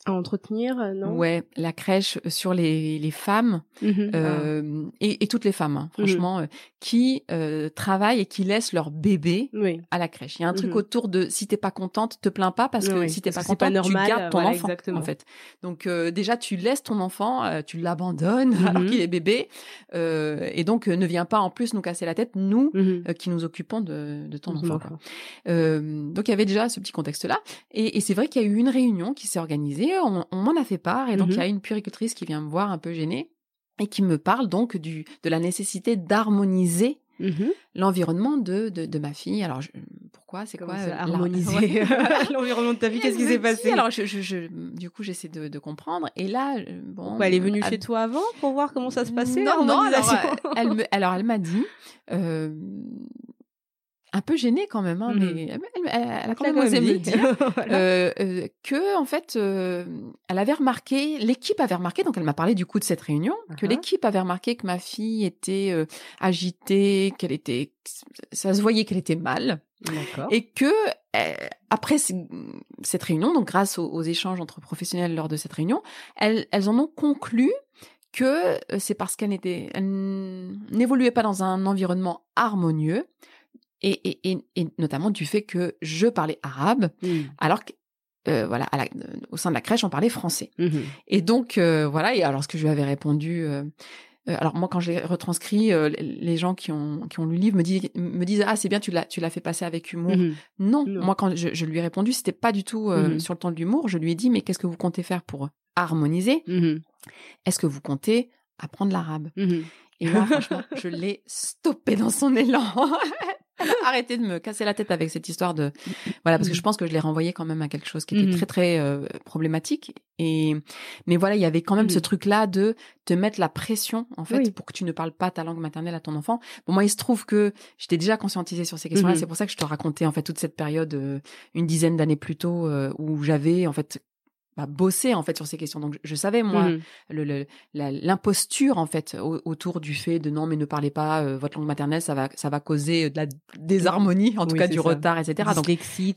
À entretenir, euh, non? Ouais, la crèche sur les, les femmes Mhm. euh, et, et toutes les femmes, hein, Mhm. franchement, euh, qui euh, travaillent et qui laissent leur bébé. Oui. à la crèche. Il y a un truc Mhm. autour de si t'es pas contente, te plains pas parce que Oui, si t'es pas contente, normal, tu gardes ton voilà, enfant exactement. en fait. Donc euh, déjà tu laisses ton enfant, euh, tu l'abandonnes Mhm. alors qu'il est bébé euh, et donc euh, ne viens pas en plus nous casser la tête nous Mhm. euh, qui nous occupons de, de ton enfant. quoi. Euh, donc il y avait déjà ce petit contexte-là. Et, et c'est vrai qu'il y a eu une réunion qui s'est organisée, on, on m'en a fait part, et donc Mhm. il y a une puéricultrice qui vient me voir un peu gênée et qui me parle donc du, de la nécessité d'harmoniser Mhm. l'environnement de, de, de ma fille. Alors je- pourquoi C'est quoi euh, harmoniser l'environnement de ta vie Et Qu'est-ce qui s'est passé Alors je, je, je- du coup j'essaie de, de comprendre. Et là, euh, bon, Pourquoi, Elle est venue à- chez toi avant pour voir comment ça se passait non, non, alors, euh, elle me, alors elle m'a dit, euh, un peu gênée quand même, hein, Mhm. mais elle, a quand même osé me dire Voilà. euh, euh, que en fait, euh, elle avait remarqué, l'équipe avait remarqué, donc elle m'a parlé du coup de cette réunion, que Uh-huh. l'équipe avait remarqué que ma fille était agitée, qu'elle était, ça se voyait qu'elle était mal, et que après cette réunion, donc grâce aux, échanges entre professionnels lors de cette réunion, elles, elles en ont conclu que c'est parce qu'elles n'évoluaient pas dans un environnement harmonieux, et, et, et, notamment du fait que je parlais arabe, mmh. alors que euh, voilà, à la, au sein de la crèche, on parlait français. Mmh et donc, euh, voilà, et alors ce que je lui avais répondu, euh, alors moi, quand je l'ai retranscrit, les gens qui ont, qui ont lu le livre me disent, me disent ah, c'est bien, tu l'as, tu l'as fait passer avec humour. Mmh non, moi, quand je, je, lui ai répondu, c'était pas du tout sur le ton de l'humour. Je lui ai dit, mais qu'est-ce que vous comptez faire pour harmoniser? Est-ce que vous comptez apprendre l'arabe? Et là, franchement, je l'ai stoppé dans son élan. Arrêtez de me casser la tête avec cette histoire de voilà parce que je pense que je l'ai renvoyé quand même à quelque chose qui était mmh très très euh, problématique. Et mais voilà il y avait quand même ce truc là de te mettre la pression en fait pour que tu ne parles pas ta langue maternelle à ton enfant. Bon moi il se trouve que j'étais déjà conscientisée sur ces questions-là, mmh c'est pour ça que je te racontais en fait toute cette période euh, une dizaine d'années plus tôt euh, où j'avais en fait bah, bosser en fait sur ces questions. Donc je savais moi mmh l'imposture en fait autour du fait de non mais ne parlez pas euh, votre langue maternelle, ça va ça va causer de la désharmonie, en tout cas du retard, etc. Donc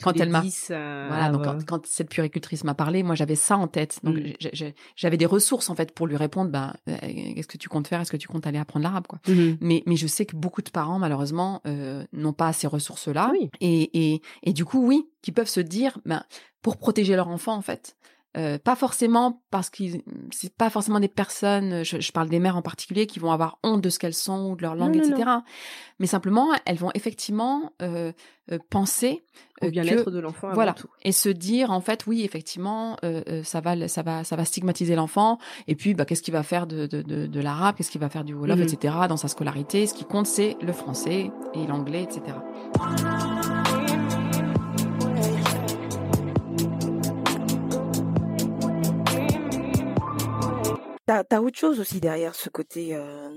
quand elle m'a euh, voilà donc quand, cette puricultrice m'a parlé, moi j'avais ça en tête. Donc mmh. j'avais des ressources en fait pour lui répondre. Ben qu'est-ce que tu comptes faire? Est-ce que tu comptes aller apprendre l'arabe quoi? Mmh Mais mais je sais que beaucoup de parents malheureusement euh, n'ont pas ces ressources là. Et, et et du coup oui, qui peuvent se dire ben pour protéger leur enfant en fait. Euh, pas forcément parce que c'est pas forcément des personnes, je, parle des mères en particulier, qui vont avoir honte de ce qu'elles sont ou de leur langue, etc. Mais simplement, elles vont effectivement euh, euh, penser au bien-être de l'enfant. Voilà, et se dire en fait, oui, effectivement, ça va, ça va, ça va stigmatiser l'enfant. Et puis, bah, qu'est-ce qu'il va faire de, de, de, l'arabe, qu'est-ce qu'il va faire du wolof, mmh etc. Dans sa scolarité, ce qui compte, c'est le français et l'anglais, etc. T'as as autre chose aussi derrière ce côté euh,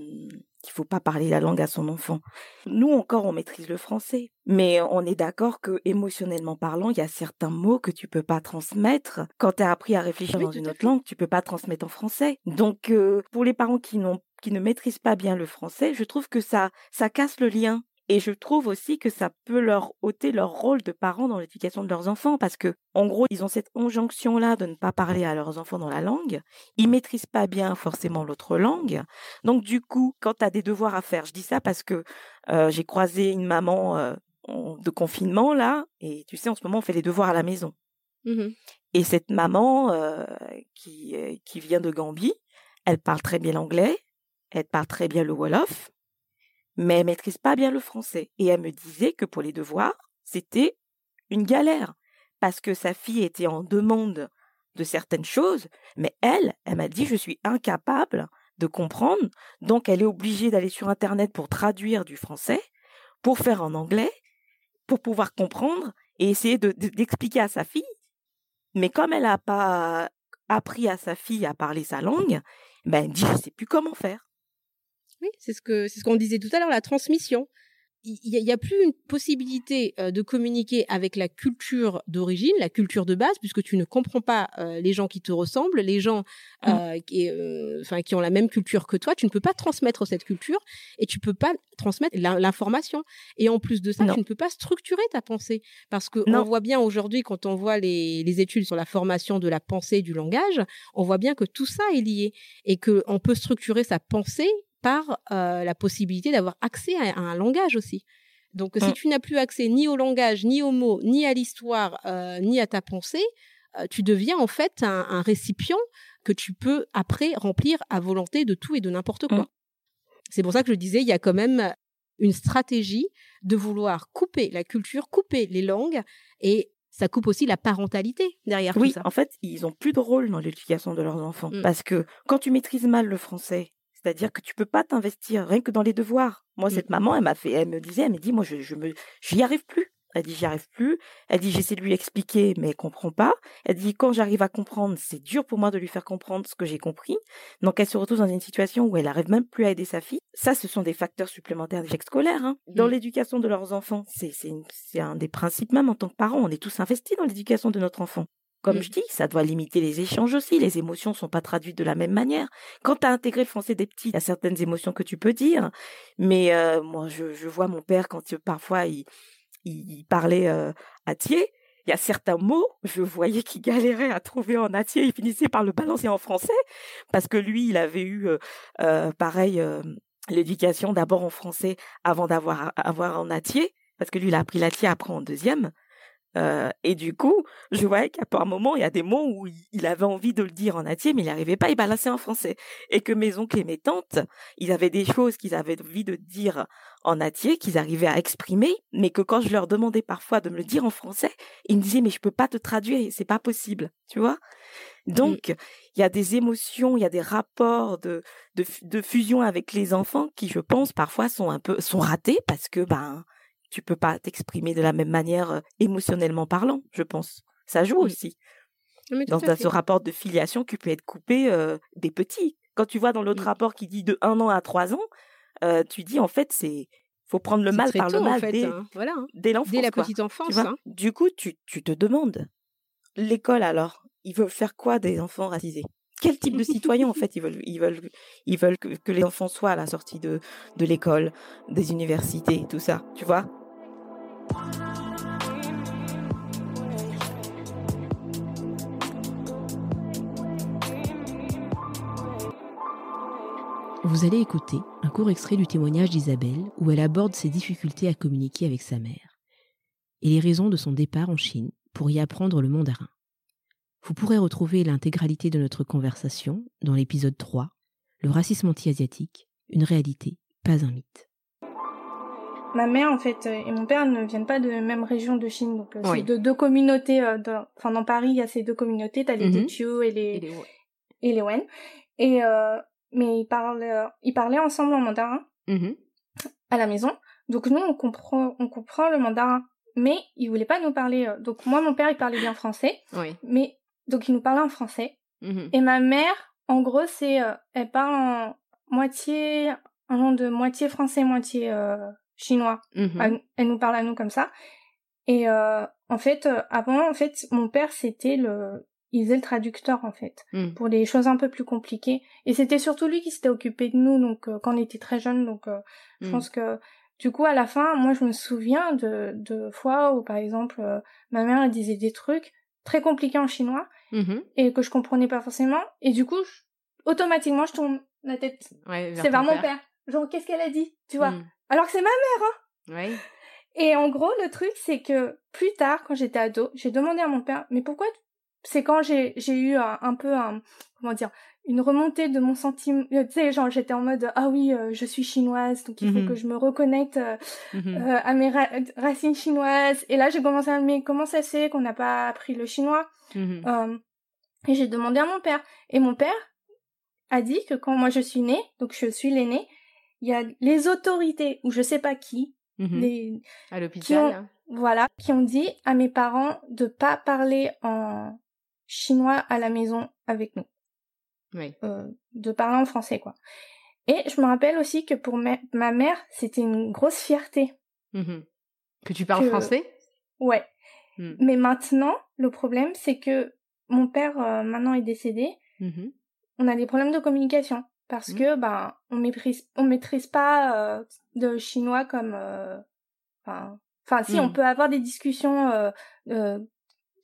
qu'il faut pas parler la langue à son enfant. Nous encore, on maîtrise le français, mais on est d'accord que émotionnellement parlant, il y a certains mots que tu peux pas transmettre. Quand tu as appris à réfléchir dans une autre langue, tu peux pas transmettre en français. Donc, euh, pour les parents qui n'ont qui ne maîtrisent pas bien le français, je trouve que ça ça casse le lien et je trouve aussi que ça peut leur ôter leur rôle de parents dans l'éducation de leurs enfants parce que, en gros, ils ont cette injonction-là de ne pas parler à leurs enfants dans la langue. Ils maîtrisent pas bien forcément l'autre langue. Donc, du coup, quand tu as des devoirs à faire, je dis ça parce que euh, j'ai croisé une maman euh, de confinement là, et tu sais, en ce moment, on fait les devoirs à la maison. Mmh et cette maman euh, qui, qui vient de Gambie, elle parle très bien l'anglais, elle parle très bien le Wolof, mais elle maîtrise pas bien le français. Et elle me disait que pour les devoirs, c'était une galère, parce que sa fille était en demande de certaines choses, mais elle, elle m'a dit, je suis incapable de comprendre, donc elle est obligée d'aller sur Internet pour traduire du français, pour faire en anglais, pour pouvoir comprendre et essayer d'expliquer à sa fille. Mais comme elle n'a pas appris à sa fille à parler sa langue, ben elle dit, je ne sais plus comment faire. Oui, c'est ce que c'est ce qu'on disait tout à l'heure, la transmission il n'y a, plus une possibilité euh, de communiquer avec la culture d'origine, la culture de base, puisque tu ne comprends pas euh, les gens qui te ressemblent, les gens mmh. euh, qui, enfin, qui ont la même culture que toi. Tu ne peux pas transmettre cette culture et tu peux pas transmettre l'information. Et en plus de ça, tu ne peux pas structurer ta pensée, parce que on voit bien aujourd'hui quand on voit les, les, études sur la formation de la pensée et du langage, on voit bien que tout ça est lié et que on peut structurer sa pensée par euh, la possibilité d'avoir accès à, un langage aussi. Donc, si mmh. tu n'as plus accès ni au langage, ni aux mots, ni à l'histoire, euh, ni à ta pensée, euh, tu deviens en fait un, récipient que tu peux après remplir à volonté de tout et de n'importe quoi. Mmh. C'est pour ça que je disais, il y a quand même une stratégie de vouloir couper la culture, couper les langues et ça coupe aussi la parentalité derrière oui, tout ça. en fait, ils ont plus de rôle dans l'éducation de leurs enfants. Mmh. Parce que quand tu maîtrises mal le français, c'est-à-dire que tu peux pas t'investir rien que dans les devoirs. Moi, mmh. cette maman, elle m'a fait, elle me disait, elle me dit, moi, je, je me, j'y arrive plus. Elle dit, j'y arrive plus. Elle dit, j'essaie de lui expliquer, mais elle comprend pas. Elle dit, quand j'arrive à comprendre, c'est dur pour moi de lui faire comprendre ce que j'ai compris. Donc, elle se retrouve dans une situation où elle arrive même plus à aider sa fille. Ça, ce sont des facteurs supplémentaires d'échec scolaire. Hein. Dans mmh. l'éducation de leurs enfants, c'est, c'est, c'est un des principes même en tant que parents. On est tous investis dans l'éducation de notre enfant. Comme mmh. je dis, ça doit limiter les échanges aussi. Les émotions sont pas traduites de la même manière. Quand tu as intégré le français des petits, il y a certaines émotions que tu peux dire. Mais euh, moi, je, je, vois mon père quand parfois il, il, parlait euh, à Thiers. il y a certains mots, je voyais qu'il galérait à trouver en atier, il finissait par le balancer en français, parce que lui, il avait eu, euh, pareil, l'éducation d'abord en français avant d'avoir avoir en atier, parce que lui, il a appris l'atier après en deuxième. Euh, et du coup, je voyais qu'à un moment, il y a des mots où il avait envie de le dire en atier, mais il n'arrivait pas à y balancer en français. Et que mes oncles et mes tantes, ils avaient des choses qu'ils avaient envie de dire en atier, qu'ils arrivaient à exprimer, mais que quand je leur demandais parfois de me le dire en français, ils me disaient, mais je peux pas te traduire, c'est pas possible, tu vois? Donc, il y a des émotions, il y a des rapports de, de, de fusion avec les enfants qui, je pense, parfois sont un peu, sont ratés parce que, ben, tu peux pas t'exprimer de la même manière émotionnellement parlant, je pense. Ça joue aussi. dans ce rapport de filiation qui peut être coupé des petits. Quand tu vois dans l'autre mmh. rapport qui dit de un an à trois ans, tu dis en fait c'est faut prendre le mal par le mal dès, hein. voilà, hein. dès l'enfance. Dès la petite enfance. Hein. Du coup, tu, tu te demandes, l'école alors, ils veulent faire quoi des enfants racisés? Quel type de citoyens en fait ils veulent ils veulent ils veulent que, que les enfants soient à la sortie de de l'école, des universités, tout ça, tu vois? Vous allez écouter un court extrait du témoignage d'Isabelle où elle aborde ses difficultés à communiquer avec sa mère et les raisons de son départ en Chine pour y apprendre le mandarin. Vous pourrez retrouver l'intégralité de notre conversation dans l'épisode 3, Le racisme anti-asiatique, une réalité, pas un mythe ma mère en fait euh, et mon père ne viennent pas de la même région de Chine donc euh, c'est de deux communautés euh, dans, enfin dans Paris il y a ces deux communautés t'as les mm et les et les, et les Wen et euh, mais ils parlent ils parlaient ensemble en mandarin mm-hmm. à la maison donc nous on comprend on comprend le mandarin mais ils voulaient pas nous parler donc moi mon père il parlait bien français oui. mais donc il nous parlait en français mm-hmm. et ma mère en gros c'est elle parle en moitié un nom de moitié français moitié chinois. Mmh elle, nous parle à nous comme ça. Et euh, en fait, euh, avant, en fait, mon père, c'était le, il faisait le traducteur en fait mmh. pour les choses un peu plus compliquées. Et c'était surtout lui qui s'était occupé de nous, donc euh, quand on était très jeunes. Donc, je mmh. pense que du coup, à la fin, moi, je me souviens de, de fois où, par exemple, ma mère elle disait des trucs très compliqués en chinois et que je comprenais pas forcément. Et du coup, automatiquement, je tourne la tête. c'est vers mon père. Genre, qu'est-ce qu'elle a dit, tu vois? Alors que c'est ma mère, hein Oui. Et en gros, le truc, c'est que plus tard, quand j'étais ado, j'ai demandé à mon père, mais pourquoi C'est quand j'ai j'ai eu un, peu un comment dire une remontée de mon sentiment. Euh, tu sais, genre j'étais en mode ah oui, euh, je suis chinoise, donc il faut que mmh je me reconnecte euh, mmh à mes racines chinoises. Et là, j'ai commencé à me comment ça se fait qu'on n'a pas appris le chinois? Mmh Et j'ai demandé à mon père. Et mon père a dit que quand moi je suis née, donc je suis l'aînée, il y a les autorités ou je sais pas qui, mmh les, à l'hôpital, voilà, qui ont dit à mes parents de pas parler en chinois à la maison avec nous, oui. euh, de parler en français quoi. Et je me rappelle aussi que pour ma, mère, c'était une grosse fierté. Mmh que tu parles français? Ouais. Mmh. Mais maintenant, le problème, c'est que mon père euh, maintenant est décédé. On a des problèmes de communication parce mmh. que ben on méprise on maîtrise pas euh, de chinois comme euh, enfin enfin si on mmh. peut avoir des discussions euh,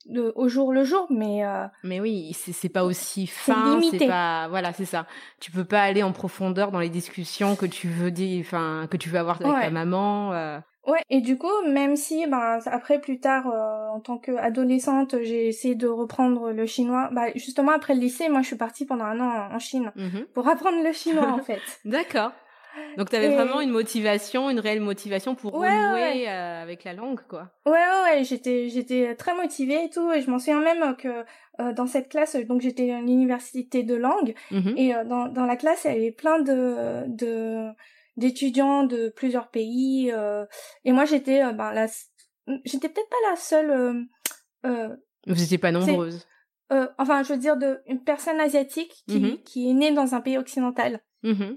de, au jour le jour mais mais oui c'est pas aussi fin c'est pas voilà c'est ça tu peux pas aller en profondeur dans les discussions que tu veux dire enfin que tu veux avoir avec ta maman Ouais, et du coup, même si, ben, après, plus tard, euh, en tant qu'adolescente, j'ai essayé de reprendre le chinois, bah, justement, après le lycée, moi, je suis partie pendant un an en Chine mmh pour apprendre le chinois, en fait. D'accord. Donc, tu avais vraiment une motivation, une réelle motivation pour renouer euh, avec la langue, quoi. Ouais, ouais, ouais. J'étais, j'étais très motivée et tout. Et je m'en souviens même que euh, dans cette classe, donc j'étais à l'université de langue. Mmh et dans, dans la classe, il y avait plein de, de, d'étudiants de plusieurs pays euh, et moi j'étais euh, ben la j'étais peut-être pas la seule euh, euh vous étiez pas nombreuses enfin je veux dire de une personne asiatique qui mmh qui est née dans un pays occidental. Mmh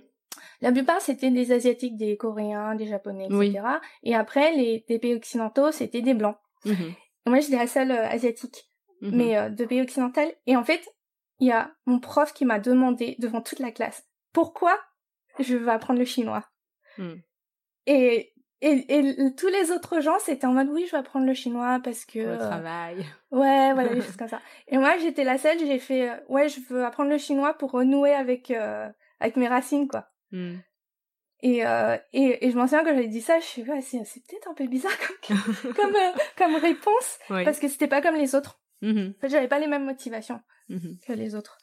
la plupart c'était des asiatiques des coréens des japonais etc et après les des pays occidentaux c'était des blancs. Mmh moi j'étais la seule asiatique. Mais de pays occidental. Et en fait il y a mon prof qui m'a demandé devant toute la classe pourquoi je veux apprendre le chinois? Hmm. Et et, tous les autres gens, c'était en mode oui, je vais apprendre le chinois parce que. le travail. Ouais, voilà, des choses comme ça. Et moi, j'étais la seule, j'ai fait ouais, je veux apprendre le chinois pour renouer avec, avec mes racines, quoi. Mmh. Et, euh, et, et, je m'en souviens quand j'avais dit ça, je suis ouais, c'est, c'est peut-être un peu bizarre comme, comme, euh, comme réponse, parce que c'était pas comme les autres. Mmh en fait, j'avais pas les mêmes motivations mmh que les autres.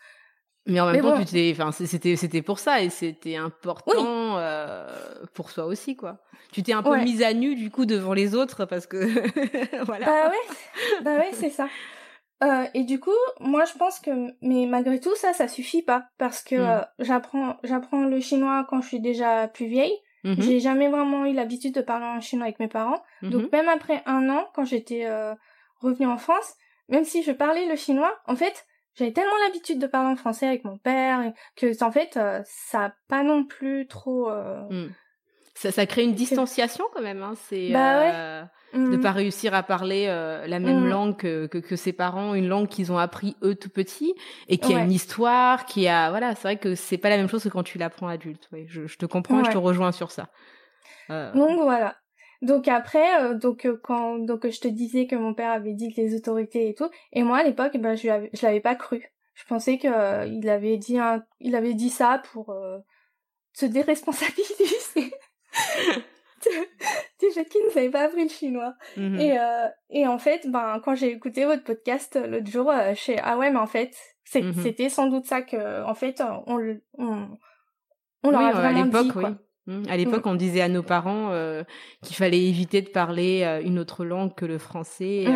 Mais en même temps, tu t'es, enfin, c'était, c'était pour ça et c'était important euh, pour soi aussi, quoi. Tu t'es un peu mise à nu du coup devant les autres parce que voilà. Bah ouais, bah ouais, c'est ça. Euh, et du coup, moi je pense que, mais malgré tout ça, ça suffit pas parce que mm. euh, j'apprends, j'apprends le chinois quand je suis déjà plus vieille. Mm-hmm. J'ai jamais vraiment eu l'habitude de parler en chinois avec mes parents. Donc mm-hmm. même après un an, quand j'étais euh, revenue en France, même si je parlais le chinois, en fait, j'avais tellement l'habitude de parler en français avec mon père que en fait, euh, ça a pas non plus trop. Mm. Ça, ça crée une distanciation quand même. Hein. C'est. Bah ouais de ne mmh. pas réussir à parler euh, la même mmh. langue que, que, ses parents, une langue qu'ils ont appris eux tout petits et qui a une histoire, qui a voilà, c'est vrai que c'est pas la même chose que quand tu l'apprends adulte. Je, je, te comprends, et je te rejoins sur ça. Euh... Donc voilà. Donc après, euh, donc euh, quand donc je te disais que mon père avait dit que les autorités et tout, et moi à l'époque, ben je je l'avais pas cru. Je pensais que il avait dit un, il avait dit ça pour se déresponsabiliser. déjà qui ne savait pas appris le chinois. Mhm. Et, euh, et en fait, ben, quand j'ai écouté votre podcast euh, l'autre jour, euh, je sais, ah ouais, mais en fait, mhm. c'était sans doute ça que, en fait, on, on, on leur a vraiment à l'époque, oui. Mhm. À l'époque, on disait à nos parents qu'il fallait éviter de parler une autre langue que le français,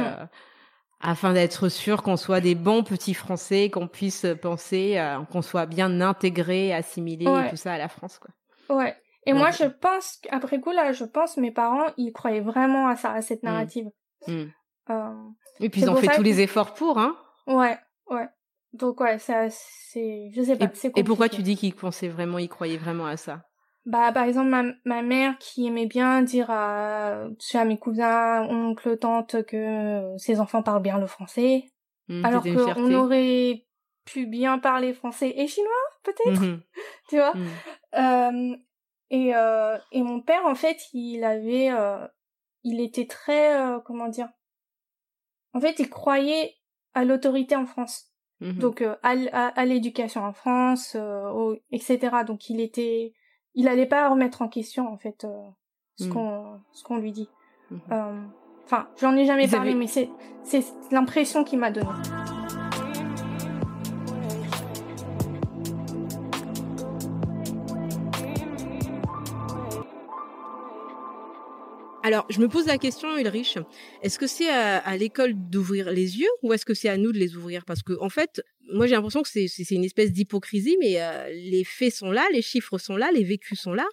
afin d'être sûr qu'on soit des bons petits Français, qu'on puisse penser, qu'on soit bien intégré, assimilé et tout ça à la France, quoi. Ouais. Et moi, je pense, après coup, là, je pense mes parents, ils croyaient vraiment à ça, à cette mmh. narrative. Mmh. Euh, et puis ils ont fait tous les efforts pour, hein Ouais, ouais. Donc ouais, ça, c'est, je sais pas, c'est Et pourquoi tu dis qu'ils pensaient vraiment, ils croyaient vraiment à ça? Bah, par exemple, ma, ma mère qui aimait bien dire à, à mes cousins, oncles, tantes que ses enfants parlent bien le français, mmh, alors qu'on aurait pu bien parler français et chinois, peut-être, tu vois? Euh, et, euh, et mon père, en fait, il avait, euh, il était très, euh, comment dire, en fait, il croyait à l'autorité en France. Mmh Donc à, à, l'éducation en France, etc. Donc il était, il allait pas remettre en question en fait ce mmh. qu'on ce qu'on lui dit. Mmh enfin, j'en ai jamais parlé, mais c'est c'est l'impression qu'il m'a donnée. Alors, je me pose la question, Ulrich, est-ce que c'est à, l'école d'ouvrir les yeux ou est-ce que c'est à nous de les ouvrir? Parce que, en fait, moi j'ai l'impression que c'est une espèce d'hypocrisie, mais euh, les faits sont là, les chiffres sont là, les vécus sont là.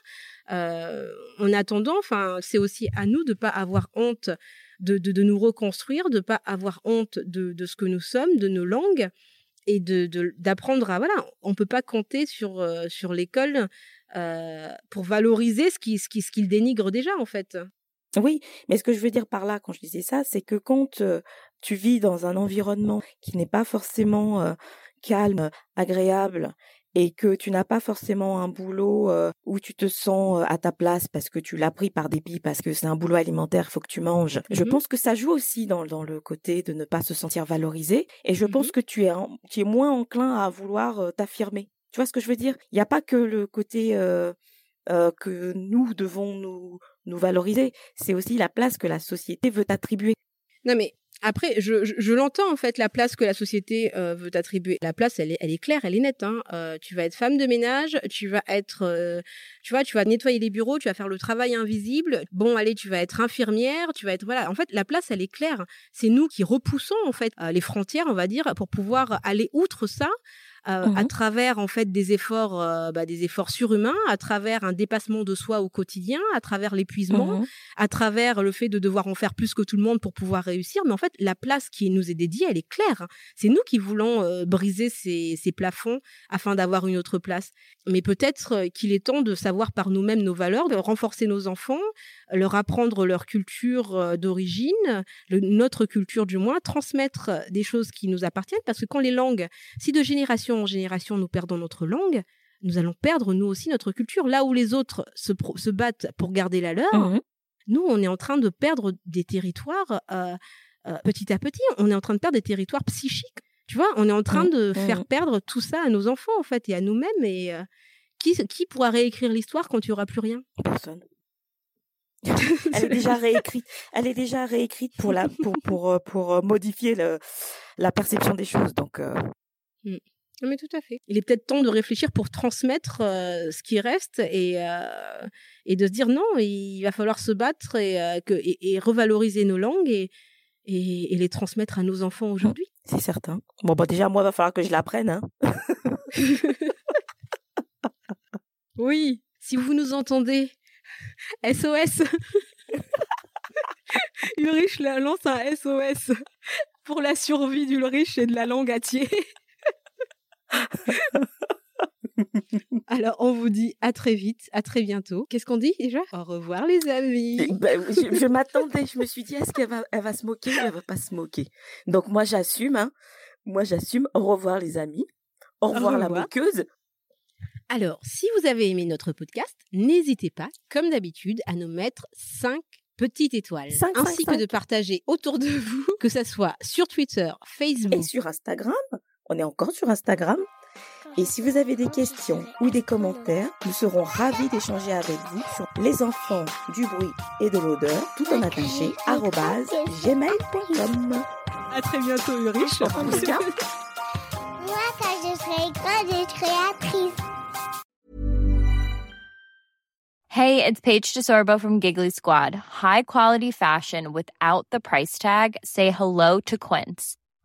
Euh, en attendant, enfin, c'est aussi à nous de pas avoir honte de, nous reconstruire, de pas avoir honte de, ce que nous sommes, de nos langues et d'apprendre à voilà, on peut pas compter sur euh, l'école pour valoriser ce qui ce ce qu'il dénigre déjà en fait. Oui, mais ce que je veux dire par là, quand je disais ça, c'est que quand tu vis dans un environnement qui n'est pas forcément calme, agréable, et que tu n'as pas forcément un boulot où tu te sens à ta place parce que tu l'as pris par dépit, parce que c'est un boulot alimentaire, il faut que tu manges. Je mmh pense que ça joue aussi dans, dans le côté de ne pas se sentir valorisé. Et je mmh pense que tu es, tu es moins enclin à vouloir t'affirmer. Tu vois ce que je veux dire? Il n'y a pas que le côté que nous devons nous valoriser, c'est aussi la place que la société veut attribuer. Non mais après, je, je, l'entends en fait, la place que la société euh, veut attribuer. La place, elle est, elle est claire, elle est nette. Hein. Euh, tu vas être femme de ménage, tu vas être, euh, tu vois, tu vas nettoyer les bureaux, tu vas faire le travail invisible. Bon, allez, tu vas être infirmière, tu vas être, voilà. En fait, la place, elle est claire. C'est nous qui repoussons en fait les frontières, on va dire, pour pouvoir aller outre ça à mmh travers en fait des efforts, euh, bah, des efforts surhumains, à travers un dépassement de soi au quotidien, à travers l'épuisement, mmh à travers le fait de devoir en faire plus que tout le monde pour pouvoir réussir. Mais en fait, la place qui nous est dédiée, elle est claire. Hein. C'est nous qui voulons euh, briser ces, ces, plafonds afin d'avoir une autre place. Mais peut-être euh, qu'il est temps de savoir par nous-mêmes nos valeurs, de renforcer nos enfants, leur apprendre leur culture d'origine, notre culture du moins, transmettre des choses qui nous appartiennent. Parce que quand les langues, si de génération en génération nous perdons notre langue, nous allons perdre nous aussi notre culture. Là où les autres se, se battent pour garder la leur, mmh nous, on est en train de perdre des territoires petit à petit. On est en train de perdre des territoires psychiques. Tu vois, on est en train mmh, de faire mmh. perdre tout ça à nos enfants, en fait, et à nous-mêmes. Et qui, qui pourra réécrire l'histoire quand il n'y aura plus rien? Personne. elle est déjà réécrite. Elle est déjà réécrite pour la pour pour pour, modifier le, la perception des choses. Donc. Mais tout à fait. Il est peut-être temps de réfléchir pour transmettre ce qui reste et, et de se dire non, il va falloir se battre et, que, et, revaloriser nos langues et, et, les transmettre à nos enfants aujourd'hui. C'est certain. Bon, bah déjà, moi, il va falloir que je l'apprenne. Hein. oui, si vous nous entendez, SOS. Ulrich lance un SOS pour la survie d'Ulrich et de la langue à Alors, on vous dit à très vite, à très bientôt. Qu'est-ce qu'on dit déjà? Au revoir, les amis. Eh ben, je, m'attendais, je me suis dit, est-ce qu'elle va, elle va se moquer ou elle va pas se moquer? Donc, moi, j'assume. Hein. Moi, j'assume. Au revoir, les amis. Au revoir, la moqueuse. Alors, si vous avez aimé notre podcast, n'hésitez pas, comme d'habitude, à nous mettre 5 petites étoiles, ainsi que de partager autour de vous, que ce soit sur Twitter, Facebook et sur Instagram. On est encore sur Instagram. Et si vous avez des questions ou des commentaires, nous serons ravis d'échanger avec vous sur les enfants du bruit et de l'odeur, tout en attaché, gmail.com. À très bientôt, Ulrich. Moi, quand je serai grande, je créatrice. Hey, it's Paige DeSorbo from Giggly Squad. High quality fashion without the price tag. Say hello to Quince.